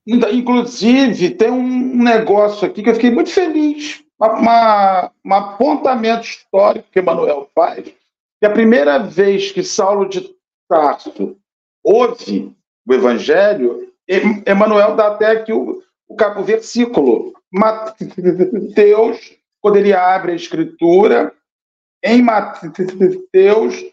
Speaker 3: Ainda- Inclusive, tem um negócio aqui que eu fiquei muito feliz. Uma, uma- um apontamento histórico que Emmanuel faz, que a primeira vez que Saulo de Tarso ouve o Evangelho, Em- Emmanuel dá até aqui o, o, o versículo. Mateus, quando ele abre a Escritura, em Mateus,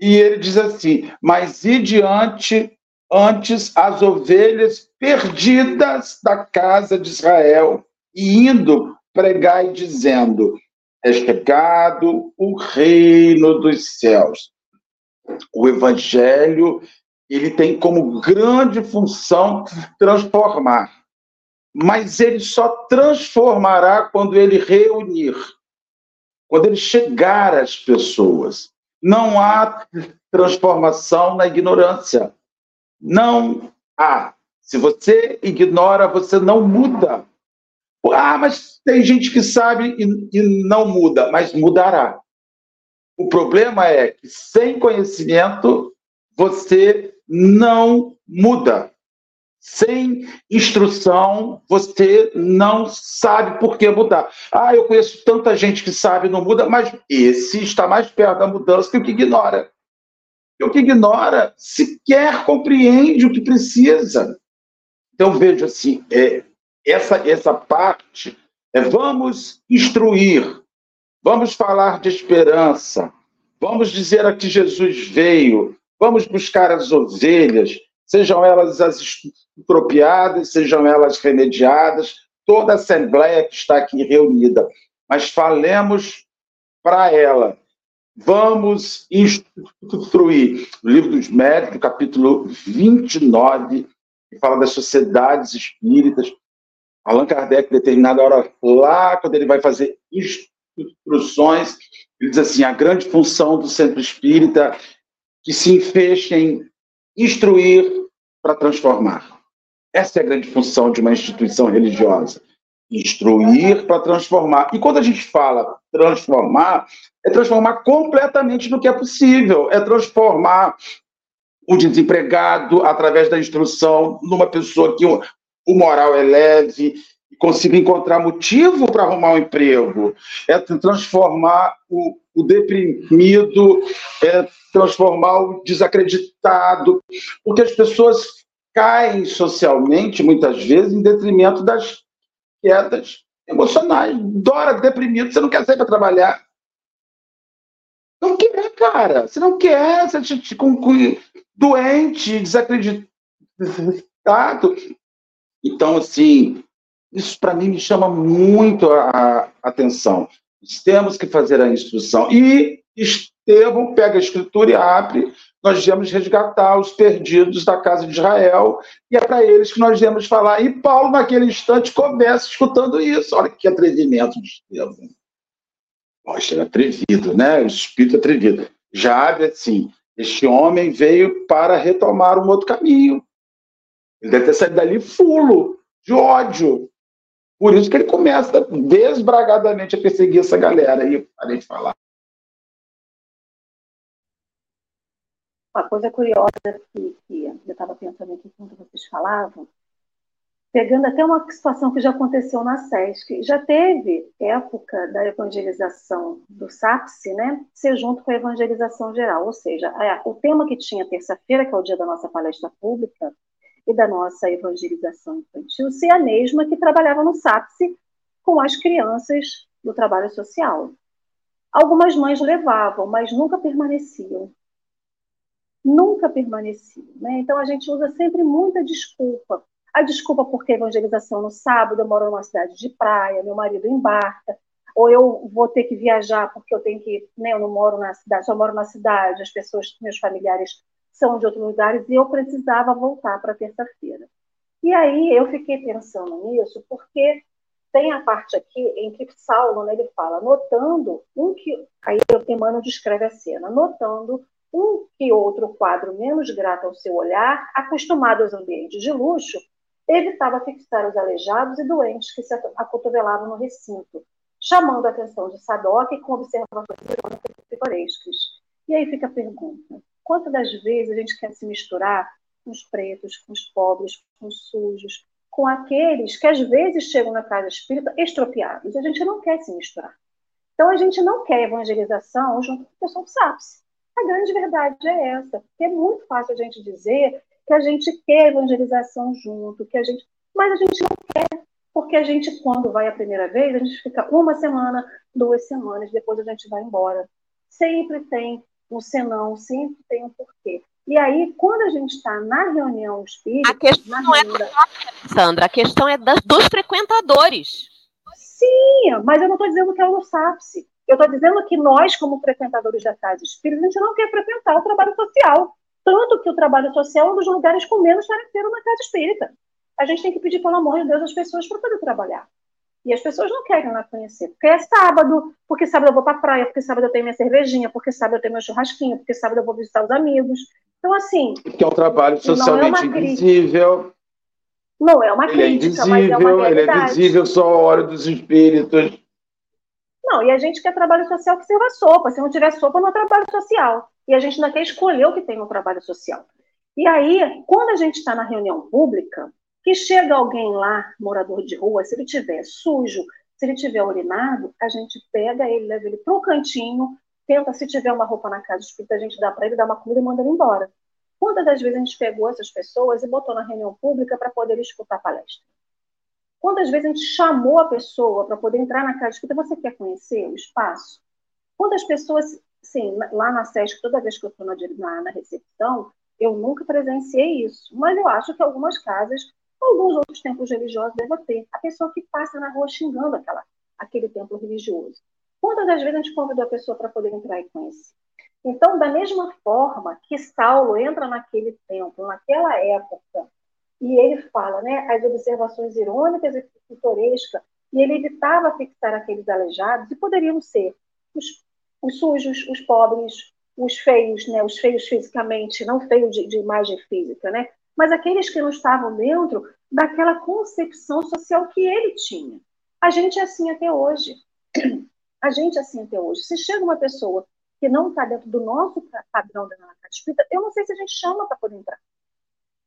Speaker 3: e ele diz assim: Mas e diante antes as ovelhas perdidas da casa de Israel, e indo pregar e dizendo: É chegado o reino dos céus. O evangelho ele tem como grande função transformar, mas ele só transformará quando ele reunir, quando ele chegar às pessoas. Não há transformação na ignorância. Não há. Se você ignora, você não muda. Ah, mas tem gente que sabe e, e não muda, mas mudará. O problema é que sem conhecimento você não muda. Sem instrução, você não sabe por que mudar. Ah, eu conheço tanta gente que sabe e não muda, mas esse está mais perto da mudança que o que ignora. E o que ignora sequer compreende o que precisa. Então, vejo assim, é, essa, essa parte é vamos instruir, vamos falar de esperança, vamos dizer a que Jesus veio, vamos buscar as ovelhas, sejam elas as estropiadas, sejam elas remediadas, toda a assembleia que está aqui reunida, mas falemos para ela. Vamos instruir. O livro dos Médicos, capítulo 29, que fala das sociedades espíritas. Allan Kardec, determinada hora, lá, quando ele vai fazer instruções, ele diz assim: a grande função do centro espírita que se fecha em instruir para transformar. Essa é a grande função de uma instituição religiosa. Instruir para transformar. E quando a gente fala transformar, é transformar completamente no que é possível. É transformar o desempregado através da instrução numa pessoa que o, moral é leve consiga encontrar motivo para arrumar um emprego. É transformar o, o deprimido, é transformar o desacreditado, porque as pessoas caem socialmente, muitas vezes, em detrimento das quedas emocionais. Dora, deprimido, você não quer sair para trabalhar. Não quer, cara. Você não quer. Você te, com, doente, desacreditado. Então, assim, isso para mim me chama muito a, atenção. Temos que fazer a instrução. E Estevão pega a escritura e abre. Nós devemos resgatar os perdidos da casa de Israel, e é para eles que nós devemos falar. E Paulo, naquele instante, começa escutando isso. Olha que atrevimento de Estevão. Poxa, ele é atrevido, né? O espírito é atrevido. Já abre assim: este homem veio para retomar um outro caminho. Ele deve ter saído dali fulo, de ódio. Por isso que ele começa desbragadamente a perseguir essa galera aí, parei de falar.
Speaker 2: Uma coisa curiosa que, que eu estava pensando aqui enquanto vocês falavam, pegando até uma situação que já aconteceu na SESC, já teve época da evangelização do SAPSE, né, ser junto com a evangelização geral, ou seja, é, o tema que tinha terça-feira, que é o dia da nossa palestra pública, e da nossa evangelização infantil, ser a mesma que trabalhava no SAPSE com as crianças do trabalho social. Algumas mães levavam, mas nunca permaneciam. Nunca permaneciam. Né? Então a gente usa sempre muita desculpa. A desculpa porque a evangelização no sábado, eu moro numa cidade de praia, meu marido embarca, ou eu vou ter que viajar porque eu tenho que, né, eu não moro na cidade, só moro na cidade, as pessoas, meus familiares são de outros lugares e eu precisava voltar para terça-feira. E aí eu fiquei pensando nisso porque tem a parte aqui em que Saulo né, ele fala, notando um que. Aí Emmanuel descreve a cena, notando um que outro quadro menos grato ao seu olhar, acostumado aos ambientes de luxo, evitava fixar os aleijados e doentes que se acotovelavam no recinto, chamando a atenção de Sadoc com observações pitorescas. E aí fica a pergunta: quantas das vezes a gente quer se misturar com os pretos, com os pobres, com os sujos, com aqueles que às vezes chegam na casa espírita estropiados? A gente não quer se misturar. Então a gente não quer evangelização junto com o pessoal do SAPS. A grande verdade é essa, porque é muito fácil a gente dizer que a gente quer evangelização junto, que a gente, mas a gente não quer, porque a gente quando vai a primeira vez, a gente fica uma semana, duas semanas, depois a gente vai embora. Sempre tem um senão, sempre tem um porquê. E aí, quando a gente está na reunião espírita.
Speaker 1: A questão não é da Sandra, a questão é das, dos frequentadores.
Speaker 2: Sim, mas eu não estou dizendo que é o SAPSE. Eu estou dizendo que nós, como frequentadores da casa espírita, a gente não quer frequentar o trabalho social. Tanto que o trabalho social é um dos lugares com menos tarefeiro na casa espírita. A gente tem que pedir, pelo amor de Deus, às pessoas para poder trabalhar. E as pessoas não querem lá conhecer, porque é sábado, porque sábado eu vou para a praia, porque sábado eu tenho minha cervejinha, porque sábado eu tenho meu churrasquinho, porque sábado eu vou visitar os amigos. Então, assim.
Speaker 3: Que é um trabalho socialmente não é invisível.
Speaker 2: Não é uma ele é crítica, é invisível, mas é uma. Ele é visível
Speaker 3: só a hora dos espíritos.
Speaker 2: Não, e a gente quer trabalho social que serva sopa. Se não tiver sopa, não é trabalho social. E a gente ainda quer escolher o que tem no trabalho social. E aí, quando a gente está na reunião pública, que chega alguém lá, morador de rua, se ele tiver sujo, se ele tiver urinado, a gente pega ele, leva ele para o cantinho, tenta, se tiver uma roupa na casa espírita, a gente dá para ele, dá uma comida e manda ele embora. Quantas das vezes a gente pegou essas pessoas e botou na reunião pública para poder escutar a palestra? Quantas vezes a gente chamou a pessoa para poder entrar na casa espírita? Você quer conhecer o espaço? Quantas pessoas, sim, lá na SESC, toda vez que eu estou na, na recepção, eu nunca presenciei isso, mas eu acho que algumas casas, alguns outros templos religiosos devem ter. A pessoa que passa na rua xingando aquela, aquele templo religioso. Quantas das vezes a gente convidou a pessoa para poder entrar e conhecer? Então, da mesma forma que Saulo entra naquele templo, naquela época, e ele fala, né, as observações irônicas e pitorescas, e ele evitava fixar aqueles aleijados, e poderiam ser os, os sujos, os pobres, os feios, né, os feios fisicamente, não feios de, de imagem física, né, mas aqueles que não estavam dentro daquela concepção social que ele tinha. A gente é assim até hoje. A gente é assim até hoje. Se chega uma pessoa que não está dentro do nosso padrão da casa espírita, eu não sei se a gente chama para poder entrar.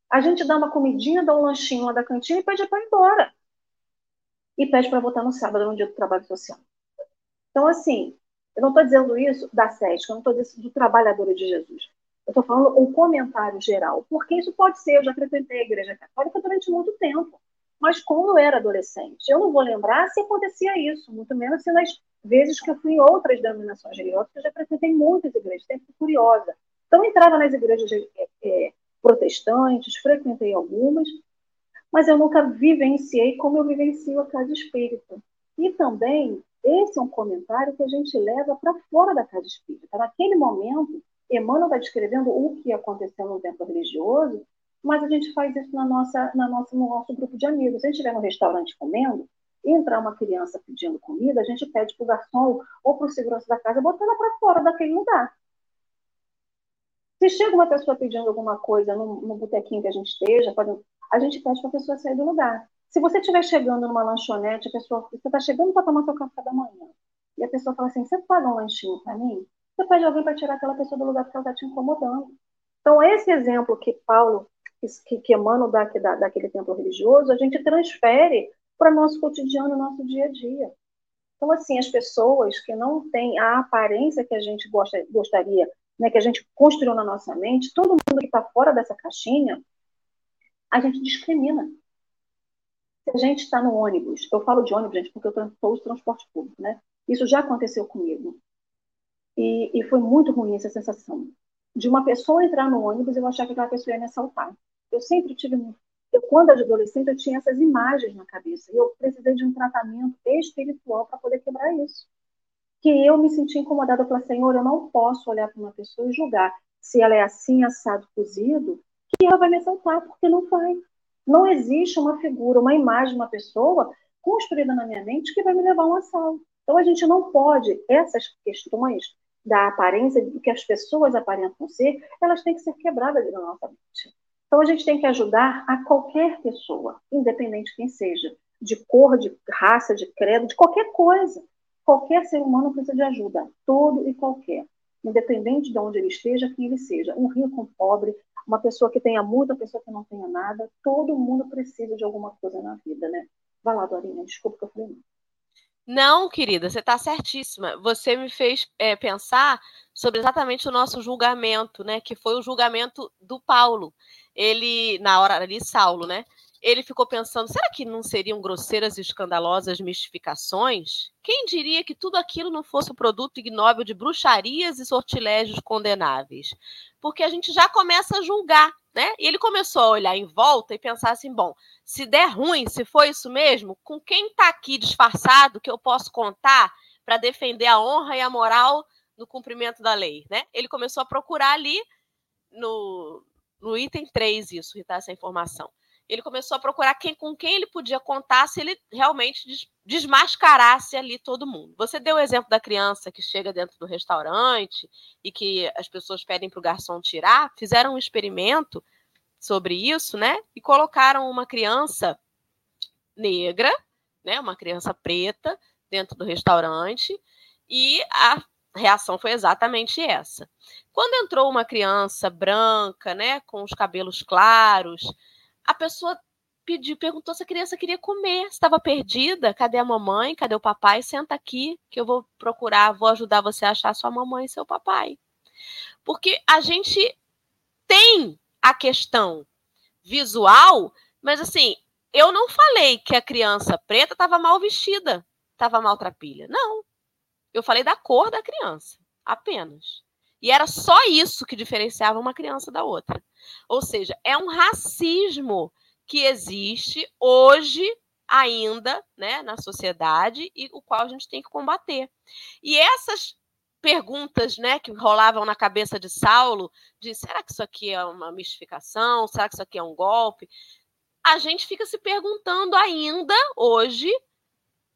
Speaker 2: A gente dá uma comidinha, dá um lanchinho lá da cantina e pede para ir embora. E pede para votar no sábado, no dia do trabalho social. Então, assim, eu não estou dizendo isso da SESC, eu não estou dizendo do trabalhador de Jesus. Eu estou falando um comentário geral, porque isso pode ser, eu já frequentei a igreja católica durante muito tempo, mas quando eu era adolescente, eu não vou lembrar se acontecia isso, muito menos se nas vezes que eu fui em outras denominações religiosas, eu já frequentei muitas igrejas, sempre curiosa. Então, entrava nas igrejas é, é, protestantes, frequentei algumas, mas eu nunca vivenciei como eu vivencio a casa espírita. E também, esse é um comentário que a gente leva para fora da casa espírita. Naquele momento, Emmanuel está descrevendo o que aconteceu no templo religioso, mas a gente faz isso na nossa, na nossa, no nosso grupo de amigos. Se a gente estiver no restaurante comendo, entrar uma criança pedindo comida, a gente pede para o garçom ou para o segurança da casa botar ela para fora daquele lugar. Se chega uma pessoa pedindo alguma coisa no, no botequinho que a gente esteja, pode, a gente pede para a pessoa sair do lugar. Se você estiver chegando numa lanchonete, a pessoa, você está chegando para tomar seu café da manhã, e a pessoa fala assim, você paga um lanchinho para mim? Você pede alguém para tirar aquela pessoa do lugar porque ela está te incomodando. Então, esse exemplo que Paulo, que, que Emmanuel dá da, daquele templo religioso, a gente transfere para o nosso cotidiano, nosso dia a dia. Então, assim, as pessoas que não têm a aparência que a gente gosta, gostaria, né, que a gente construiu na nossa mente, todo mundo que está fora dessa caixinha, a gente discrimina. Se a gente está no ônibus, eu falo de ônibus, gente, porque eu de transporte público, né? Isso já aconteceu comigo. E, e, foi muito ruim essa sensação de uma pessoa entrar no ônibus e eu achar que aquela pessoa ia me assaltar. Eu sempre tive eu, quando era adolescente, eu tinha essas imagens na cabeça. E eu precisei de um tratamento espiritual para poder quebrar isso. Que eu me senti incomodada. Eu falei, Senhor, eu não posso olhar para uma pessoa e julgar se ela é assim, assado, cozido, que ela vai me assaltar, porque não vai. Não existe uma figura, uma imagem uma pessoa construída na minha mente que vai me levar a um assalto. Então, a gente não pode, essas questões da aparência, do que as pessoas aparentam ser, elas têm que ser quebradas na nossa mente. Então, a gente tem que ajudar a qualquer pessoa, independente quem seja, de cor, de raça, de credo, de qualquer coisa. Qualquer ser humano precisa de ajuda, todo e qualquer, independente de onde ele esteja, quem ele seja, um rico, um pobre, uma pessoa que tenha muito, uma pessoa que não tenha nada, todo mundo precisa de alguma coisa na vida, né? Vai lá, Dorinha, desculpa que eu falei não.
Speaker 1: Não, querida, você está certíssima. Você me fez é, pensar sobre exatamente o nosso julgamento, né? Que foi o julgamento do Paulo. Ele, na hora ali, Saulo, né? Ele ficou pensando: será que não seriam grosseiras e escandalosas mistificações? Quem diria que tudo aquilo não fosse o produto ignóbil de bruxarias e sortilégios condenáveis? Porque a gente já começa a julgar, né? E ele começou a olhar em volta e pensar assim: bom, se der ruim, se for isso mesmo, com quem está aqui disfarçado que eu posso contar para defender a honra e a moral no cumprimento da lei, né? Ele começou a procurar ali no, no item 3 isso, tá, essa informação. Ele começou a procurar quem com quem ele podia contar se ele realmente desmascarasse ali todo mundo. Você deu o exemplo da criança que chega dentro do restaurante e que as pessoas pedem para o garçom tirar. Fizeram um experimento sobre isso, né? E colocaram uma criança negra, né? Uma criança preta dentro do restaurante e a reação foi exatamente essa. Quando entrou uma criança branca, né, com os cabelos claros, a pessoa pediu, perguntou se a criança queria comer, estava perdida, cadê a mamãe, cadê o papai? Senta aqui que eu vou procurar, vou ajudar você a achar sua mamãe e seu papai. Porque a gente tem a questão visual, mas assim, eu não falei que a criança preta estava mal vestida, estava maltrapilha. Não. Eu falei da cor da criança, apenas. E era só isso que diferenciava uma criança da outra. Ou seja, é um racismo que existe hoje ainda, né, na sociedade e o qual a gente tem que combater. E essas perguntas né, que rolavam na cabeça de Saulo, de será que isso aqui é uma mistificação? Será que isso aqui é um golpe? A gente fica se perguntando ainda hoje,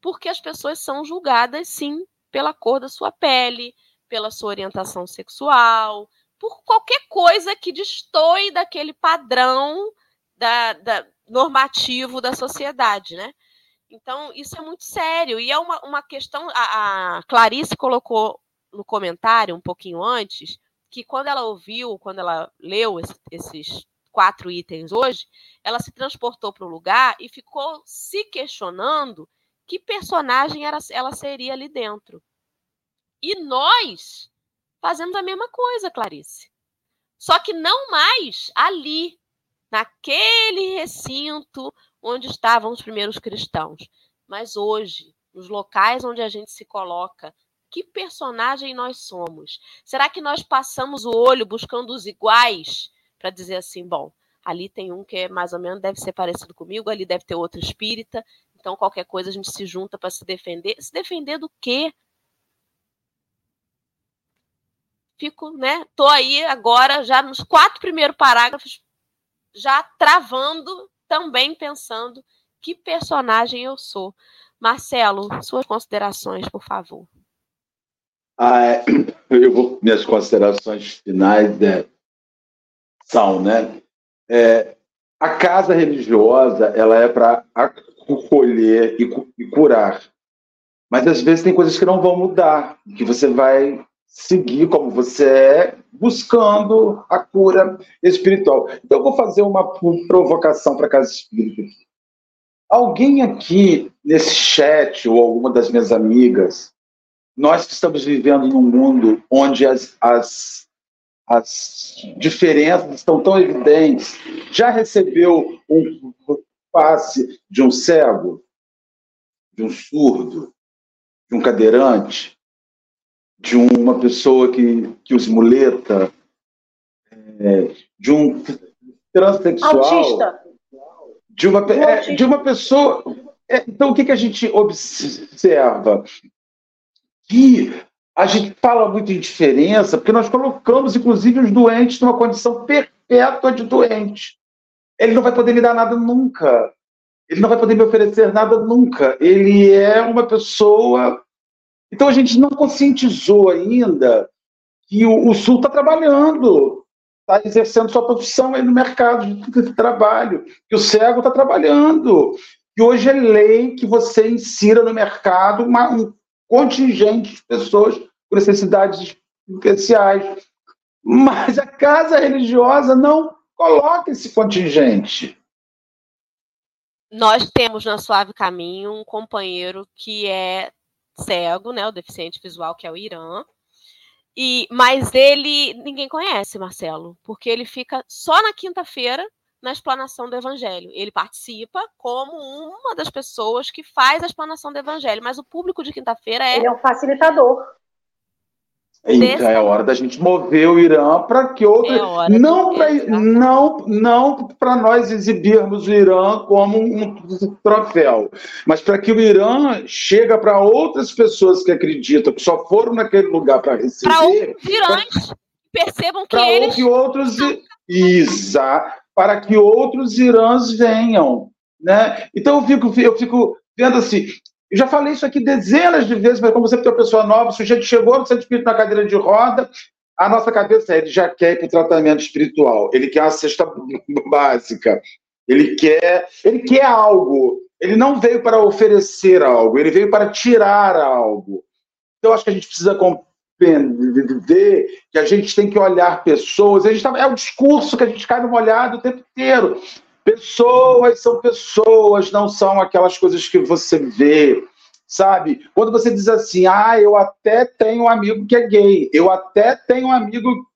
Speaker 1: porque as pessoas são julgadas, sim, pela cor da sua pele, pela sua orientação sexual, por qualquer coisa que destoie daquele padrão da, da, normativo da sociedade, né? Então, isso é muito sério. E é uma, uma questão. A, a Clarice colocou no comentário um pouquinho antes que quando ela ouviu, quando ela leu esse, esses quatro itens hoje, ela se transportou para o lugar e ficou se questionando que personagem era, ela seria ali dentro. E nós fazemos a mesma coisa, Clarice. Só que não mais ali, naquele recinto onde estavam os primeiros cristãos, mas hoje, nos locais onde a gente se coloca, que personagem nós somos? Será que nós passamos o olho buscando os iguais para dizer assim, bom, ali tem um que é mais ou menos deve ser parecido comigo, ali deve ter outro espírita, então qualquer coisa a gente se junta para se defender. Se defender do quê? Fico, né? Tô aí agora já nos quatro primeiros parágrafos já travando, também pensando que personagem eu sou. Marcelo, suas considerações, por favor.
Speaker 3: Ah, é, eu vou, minhas considerações finais né, são, né? É, a casa religiosa ela é para acolher e, e curar, mas às vezes tem coisas que não vão mudar, que você vai seguir como você é, buscando a cura espiritual. Então, eu vou fazer uma provocação para a casa espírita. Alguém aqui nesse chat, ou alguma das minhas amigas, nós que estamos vivendo num mundo onde as, as, as diferenças estão tão evidentes, já recebeu um passe de um cego, de um surdo, de um cadeirante, de uma pessoa que, que os muleta, é, de um transexual, Autista. de uma, é, de uma pessoa. É, então, o que, que a gente observa? que a gente fala muito em diferença, porque nós colocamos, inclusive, os doentes numa condição perpétua de doente. Ele não vai poder me dar nada nunca. Ele não vai poder me oferecer nada nunca. Ele é uma pessoa. Então a gente não conscientizou ainda que o, o Sul está trabalhando, está exercendo sua profissão aí no mercado de trabalho, que o cego está trabalhando, que hoje é lei que você insira no mercado uma, um contingentes, pessoas com necessidades especiais. Mas a casa religiosa não coloca esse contingente.
Speaker 1: Nós temos na Suave Caminho um companheiro que é cego, né, o deficiente visual, que é o Irã. E, mas ele ninguém conhece, Marcelo, porque ele fica só na quinta-feira na explanação do Evangelho. Ele participa como uma das pessoas que faz a explanação do Evangelho, mas o público de quinta-feira é.
Speaker 2: Ele é um facilitador.
Speaker 3: Então é hora da gente mover o Irã para que outras. É não para não, não nós exibirmos o Irã como um troféu, mas para que o Irã chega para outras pessoas que acreditam que só foram naquele lugar para receber. Para
Speaker 1: outros Irãs percebam que eles.
Speaker 3: que outros. Exato. Para que outros Irãs venham. Né? Então eu fico, eu fico vendo assim, eu já falei isso aqui dezenas de vezes, mas como você tem uma pessoa nova, o sujeito chegou no centro espírita na cadeira de roda, a nossa cabeça é, ele já quer ir para o tratamento espiritual, ele quer uma cesta básica, ele quer, ele quer algo, ele não veio para oferecer algo, ele veio para tirar algo. Então, acho que a gente precisa compreender que a gente tem que olhar pessoas, a gente tá, é o discurso que a gente cai no molhado o tempo inteiro. Pessoas são pessoas, não são aquelas coisas que você vê, sabe? Quando você diz assim, ah, eu até tenho um amigo que é gay, eu até tenho um amigo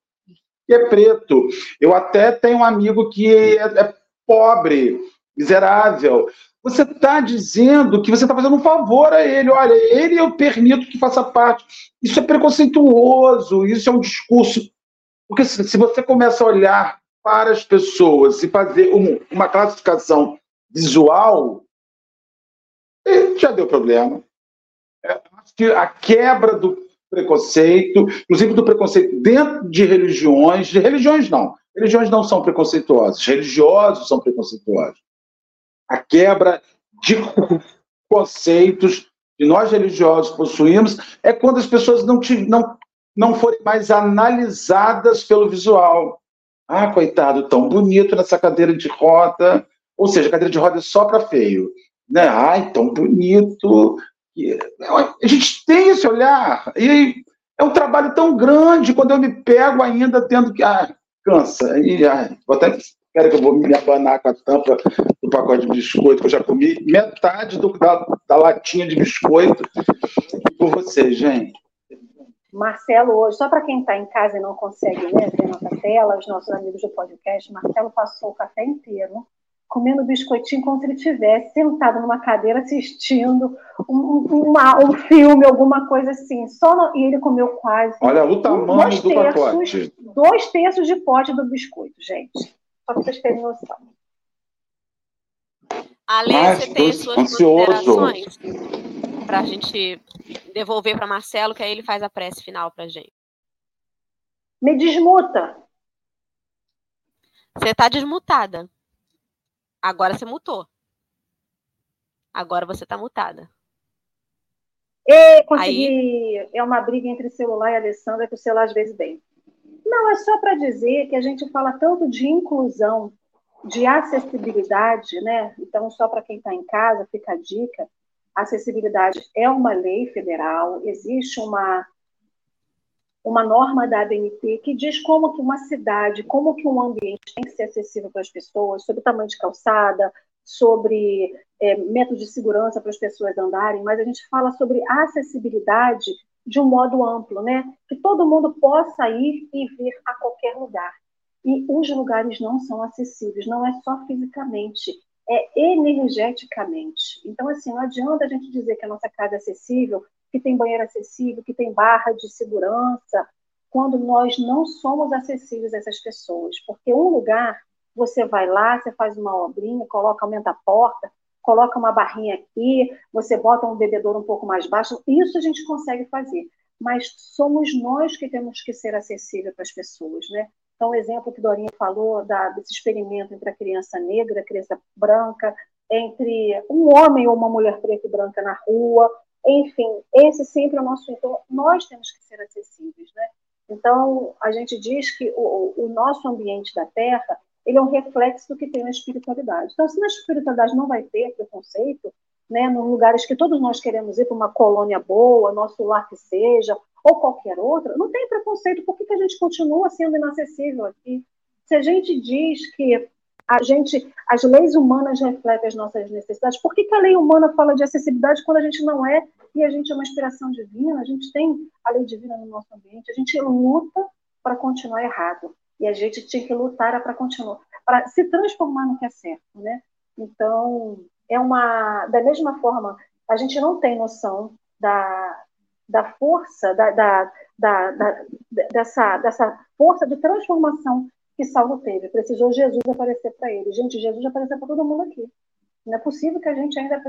Speaker 3: que é preto, eu até tenho um amigo que é, é pobre, miserável. Você está dizendo que você está fazendo um favor a ele. Olha, ele eu permito que faça parte. Isso é preconceituoso, isso é um discurso. Porque se, você começa a olhar para as pessoas e fazer um, uma classificação visual, já deu problema. É, acho que a quebra do preconceito, inclusive do preconceito dentro de religiões, de religiões não, religiões não são preconceituosas, religiosos são preconceituosos. A quebra de conceitos que nós religiosos possuímos é quando as pessoas não, não, não forem mais analisadas pelo visual. Ah, coitado, tão bonito nessa cadeira de roda. Ou seja, cadeira de roda é só para feio. Né? Ai, tão bonito. A gente tem esse olhar. E é um trabalho tão grande quando eu me pego ainda tendo que. Ah, cansa. E, ah, vou até. Espera que eu vou me abanar com a tampa do pacote de biscoito, que eu já comi metade do, da, da latinha de biscoito. por vocês, gente.
Speaker 2: Marcelo hoje, só para quem está em casa e não consegue né, ver nossa tela, os nossos amigos do podcast, Marcelo passou o café inteiro comendo biscoitinho como se ele estivesse sentado numa cadeira assistindo um, uma, um filme, alguma coisa assim. Só no, e ele comeu quase.
Speaker 3: Olha o tamanho do terços, pacote.
Speaker 2: Dois terços de pote do biscoito, gente. Só para vocês terem noção.
Speaker 1: Ale, você tem suas considerações para a gente devolver para Marcelo, que aí ele faz a prece final para a gente.
Speaker 2: Me desmuta.
Speaker 1: Você está desmutada. Agora você mutou. Agora você está mutada.
Speaker 2: E consegui. Aí... É uma briga entre celular e Alessandra que o celular às vezes vem. Não, é só para dizer que a gente fala tanto de inclusão, de acessibilidade, né? Então, só para quem está em casa, fica a dica acessibilidade é uma lei federal, existe uma uma norma da ABNT que diz como que uma cidade, como que um ambiente tem que ser acessível para as pessoas, sobre tamanho de calçada, sobre é, métodos de segurança para as pessoas andarem, mas a gente fala sobre acessibilidade de um modo amplo, né? Que todo mundo possa ir e vir a qualquer lugar. E os lugares não são acessíveis, não é só fisicamente, é energeticamente. Então, assim, não adianta a gente dizer que a nossa casa é acessível, que tem banheiro acessível, que tem barra de segurança, quando nós não somos acessíveis a essas pessoas. Porque um lugar, você vai lá, você faz uma obrinha, coloca, aumenta a porta, coloca uma barrinha aqui, você bota um bebedouro um pouco mais baixo, isso a gente consegue fazer. Mas somos nós que temos que ser acessíveis para as pessoas, né? Então, o exemplo que Dorinha falou da, desse experimento entre a criança negra a criança branca, entre um homem ou uma mulher preta e branca na rua, enfim, esse sempre é o nosso então nós temos que ser acessíveis, né? Então, a gente diz que o, o nosso ambiente da Terra, ele é um reflexo do que tem na espiritualidade. Então, se na espiritualidade não vai ter preconceito, né, nos lugares que todos nós queremos ir, para uma colônia boa, nosso lar que seja, ou qualquer outra, não tem preconceito. Por que, que a gente continua sendo inacessível aqui? Se a gente diz que a gente, as leis humanas refletem as nossas necessidades, por que, que a lei humana fala de acessibilidade quando a gente não é e a gente é uma inspiração divina? A gente tem a lei divina no nosso ambiente, a gente luta para continuar errado e a gente tinha que lutar para continuar, para se transformar no que é certo, né? Então é uma, da mesma forma, a gente não tem noção da, da força, da, da, da, da, dessa, dessa força de transformação que Saulo teve. Precisou Jesus aparecer para ele. Gente, Jesus apareceu para todo mundo aqui. Não é possível que a gente ainda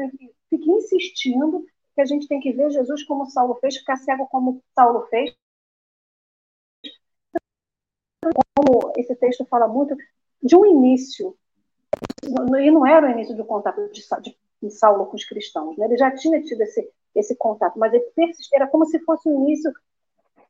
Speaker 2: fique insistindo que a gente tem que ver Jesus como Saulo fez, ficar cego como Saulo fez. Como esse texto fala muito de um início, e não era o início do contato de, de Saulo com os cristãos, né? ele já tinha tido esse, esse contato, mas ele era como se fosse um início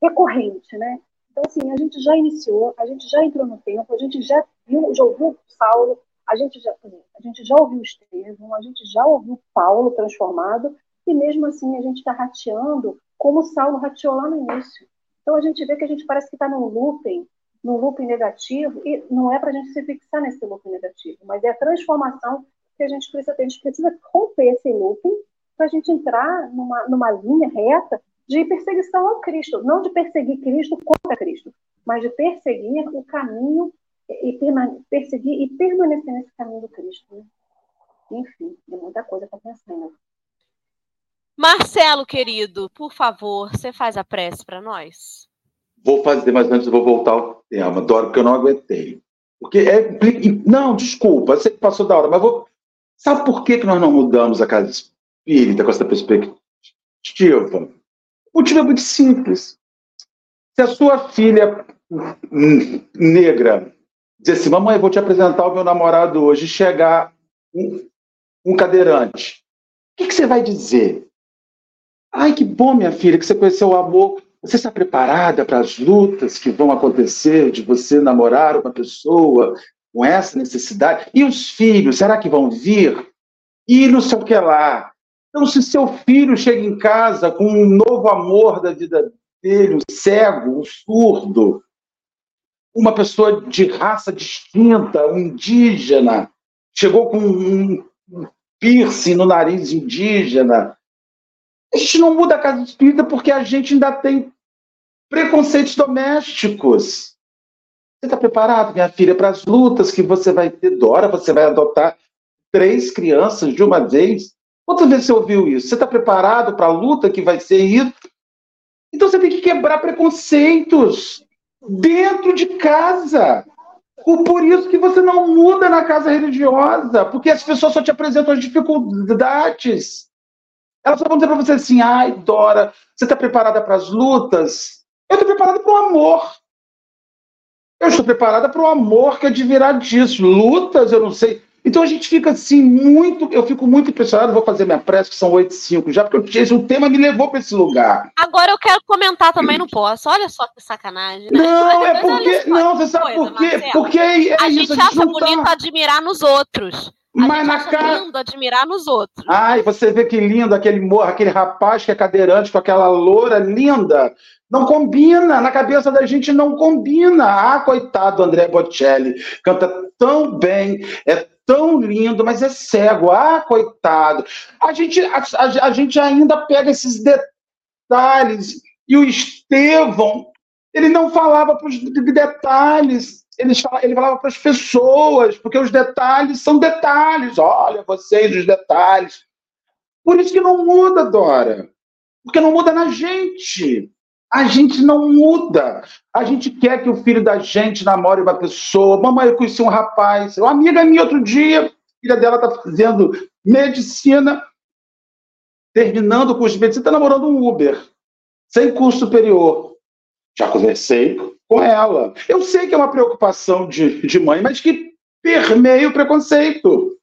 Speaker 2: recorrente, né? Então, assim, a gente já iniciou, a gente já entrou no tempo, a gente já viu, já ouviu Saulo, a gente já, a gente já ouviu Estevão, a gente já ouviu Paulo transformado, e mesmo assim a gente está rateando como Saulo rateou lá no início. Então a gente vê que a gente parece que está num looping, num looping negativo, e não é para a gente se fixar nesse looping negativo, mas é a transformação que a gente precisa ter. A gente precisa romper esse looping para a gente entrar numa, numa linha reta de perseguição ao Cristo, não de perseguir Cristo contra Cristo, mas de perseguir o caminho e perseguir e permanecer nesse caminho do Cristo. Né? Enfim, tem muita coisa para pensar. Né?
Speaker 1: Marcelo, querido, por favor, você faz a prece para nós?
Speaker 3: Vou fazer, mas antes eu vou voltar ao tema, Dora, porque eu não aguentei. Porque é. Não, desculpa, você passou da hora, mas vou. Sabe por que, que nós não mudamos a casa espírita com essa perspectiva? O motivo é muito simples. Se a sua filha negra dizer assim, mamãe, vou te apresentar o meu namorado hoje, chegar um, um cadeirante, o que, que, você vai dizer? Ai, que bom, minha filha, que você conheceu o amor. Você está preparada para as lutas que vão acontecer de você namorar uma pessoa com essa necessidade? E os filhos, será que vão vir? E não sei o que lá. Então, se seu filho chega em casa com um novo amor da vida dele, um cego, um surdo, uma pessoa de raça distinta, um indígena, chegou com um piercing no nariz indígena, a gente não muda a casa espírita porque a gente ainda tem preconceitos domésticos. Você está preparado, minha filha, para as lutas que você vai ter? Dora, você vai adotar três crianças de uma vez? Quantas vezes você ouviu isso? Você está preparado para a luta que vai ser isso? Então você tem que quebrar preconceitos dentro de casa. Por isso que você não muda na casa religiosa, porque as pessoas só te apresentam as dificuldades. Elas só vão dizer para você assim: ai, Dora, você está preparada para as lutas? Eu estou preparada para o amor. Eu estou preparada para o amor que é de virar disso. Lutas, eu não sei. Então a gente fica assim muito, eu fico muito impressionado, vou fazer minha pressa, que são 8 e 5 já, porque esse, o tema me levou para esse lugar.
Speaker 1: Agora eu quero comentar também, não posso. Olha só que sacanagem.
Speaker 3: Né? Não, é porque. Não, você sabe por quê? Porque é,
Speaker 1: é a isso, gente a gente acha bonito tá... admirar nos outros. A Mas na cara. lindo admirar nos outros.
Speaker 3: Ai, você vê que lindo aquele morro, aquele rapaz que é cadeirante com aquela loura linda. Não combina, na cabeça da gente não combina. Ah, coitado do André Bocelli, canta tão bem, é tão lindo, mas é cego. Ah, coitado. A gente, a, a, a gente ainda pega esses detalhes. E o Estevão, ele não falava para os detalhes, ele falava, ele falava para as pessoas, porque os detalhes são detalhes. Olha, vocês, os detalhes. Por isso que não muda, Dora. Porque não muda na gente. A gente não muda. A gente quer que o filho da gente namore uma pessoa. Mamãe, eu conheci um rapaz. Uma amiga minha outro dia, filha dela está fazendo medicina, terminando o curso de medicina, está namorando um Uber, sem curso superior. Já conversei com ela. Eu sei que é uma preocupação de, de mãe, mas que permeia o preconceito.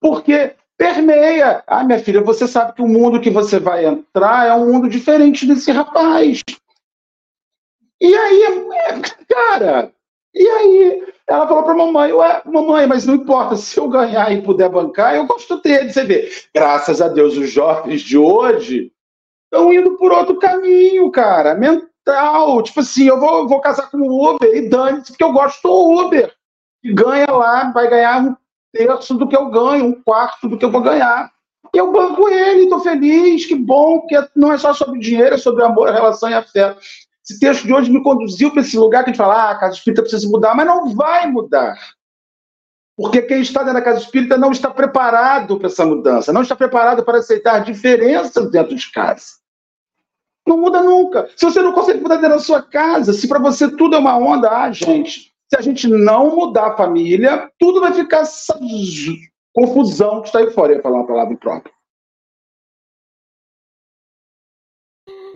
Speaker 3: Porque permeia. Ah, minha filha, você sabe que o mundo que você vai entrar é um mundo diferente desse rapaz. E aí, é, cara, E aí ela falou para a mamãe, ué, mamãe, mas não importa, se eu ganhar e puder bancar, eu gosto dele. Você vê, graças a Deus, os jovens de hoje estão indo por outro caminho, cara. Tipo assim, eu vou, vou casar com o Uber e dane-se, porque eu gosto do Uber. E ganha lá, vai ganhar um terço do que eu ganho, um quarto do que eu vou ganhar. E eu banco ele, estou feliz, que bom, porque não é só sobre dinheiro, é sobre amor, relação e afeto. Esse texto de hoje me conduziu para esse lugar que a gente fala, ah, a casa espírita precisa mudar, mas não vai mudar. Porque quem está dentro da casa espírita não está preparado para essa mudança, não está preparado para aceitar diferenças dentro de casa. Não muda nunca. Se você não consegue mudar dentro da sua casa, se para você tudo é uma onda, ah, gente, se a gente não mudar a família, tudo vai ficar essa confusão que está aí fora. Eu ia falar uma palavra própria.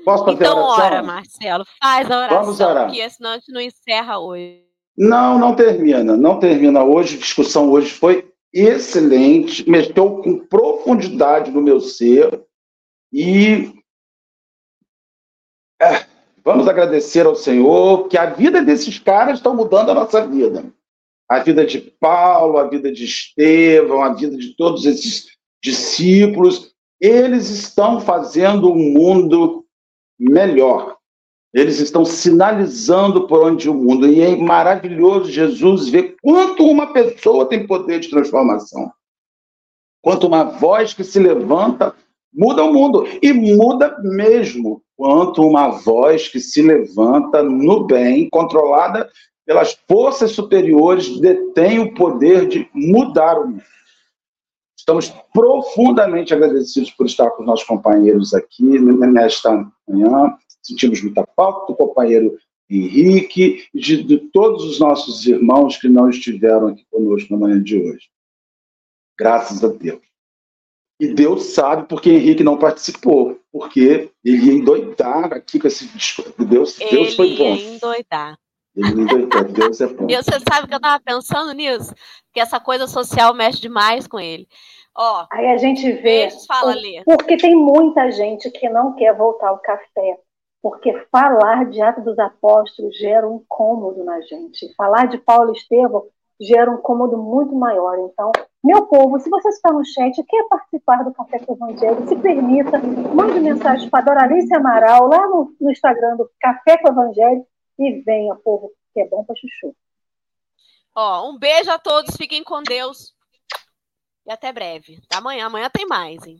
Speaker 1: Posso fazer então, a oração? ora, Marcelo, faz a oração, Vamos orar. porque senão a gente não encerra hoje.
Speaker 3: Não, não termina, não termina hoje. A discussão hoje foi excelente, mexeu com profundidade no meu ser e é, vamos agradecer ao Senhor que a vida desses caras está mudando a nossa vida. A vida de Paulo, a vida de Estevão, a vida de todos esses discípulos, eles estão fazendo um mundo melhor. Eles estão sinalizando por onde o mundo. E é maravilhoso Jesus ver quanto uma pessoa tem poder de transformação. Quanto uma voz que se levanta muda o mundo. E muda mesmo. Quanto uma voz que se levanta no bem, controlada pelas forças superiores, detém o poder de mudar o mundo. Estamos profundamente agradecidos por estar com os nossos companheiros aqui nesta manhã. Sentimos muita falta do companheiro Henrique e de, de, todos os nossos irmãos que não estiveram aqui conosco na manhã de hoje. Graças a Deus. E Deus sabe porque Henrique não participou, porque ele ia endoidar aqui com esse. Deus, Deus foi bom.
Speaker 1: Ele ia endoidar.
Speaker 3: Deus é bom.
Speaker 1: você sabe que eu estava pensando nisso? Que essa coisa social mexe demais com ele. Ó,
Speaker 2: Aí a gente vê.
Speaker 1: Fala,
Speaker 2: porque tem muita gente que não quer voltar ao café. Porque falar de Atos dos Apóstolos gera um incômodo na gente. Falar de Paulo e Estevão gera um incômodo muito maior. Então, meu povo, se você está no chat quer participar do Café com o Evangelho, se permita, mande mensagem para a Doralice Amaral lá no, no Instagram do Café com o Evangelho e venha, povo, que é bom para chuchu.
Speaker 1: Ó, um beijo a todos, fiquem com Deus. E até breve. Amanhã, amanhã tem mais, hein?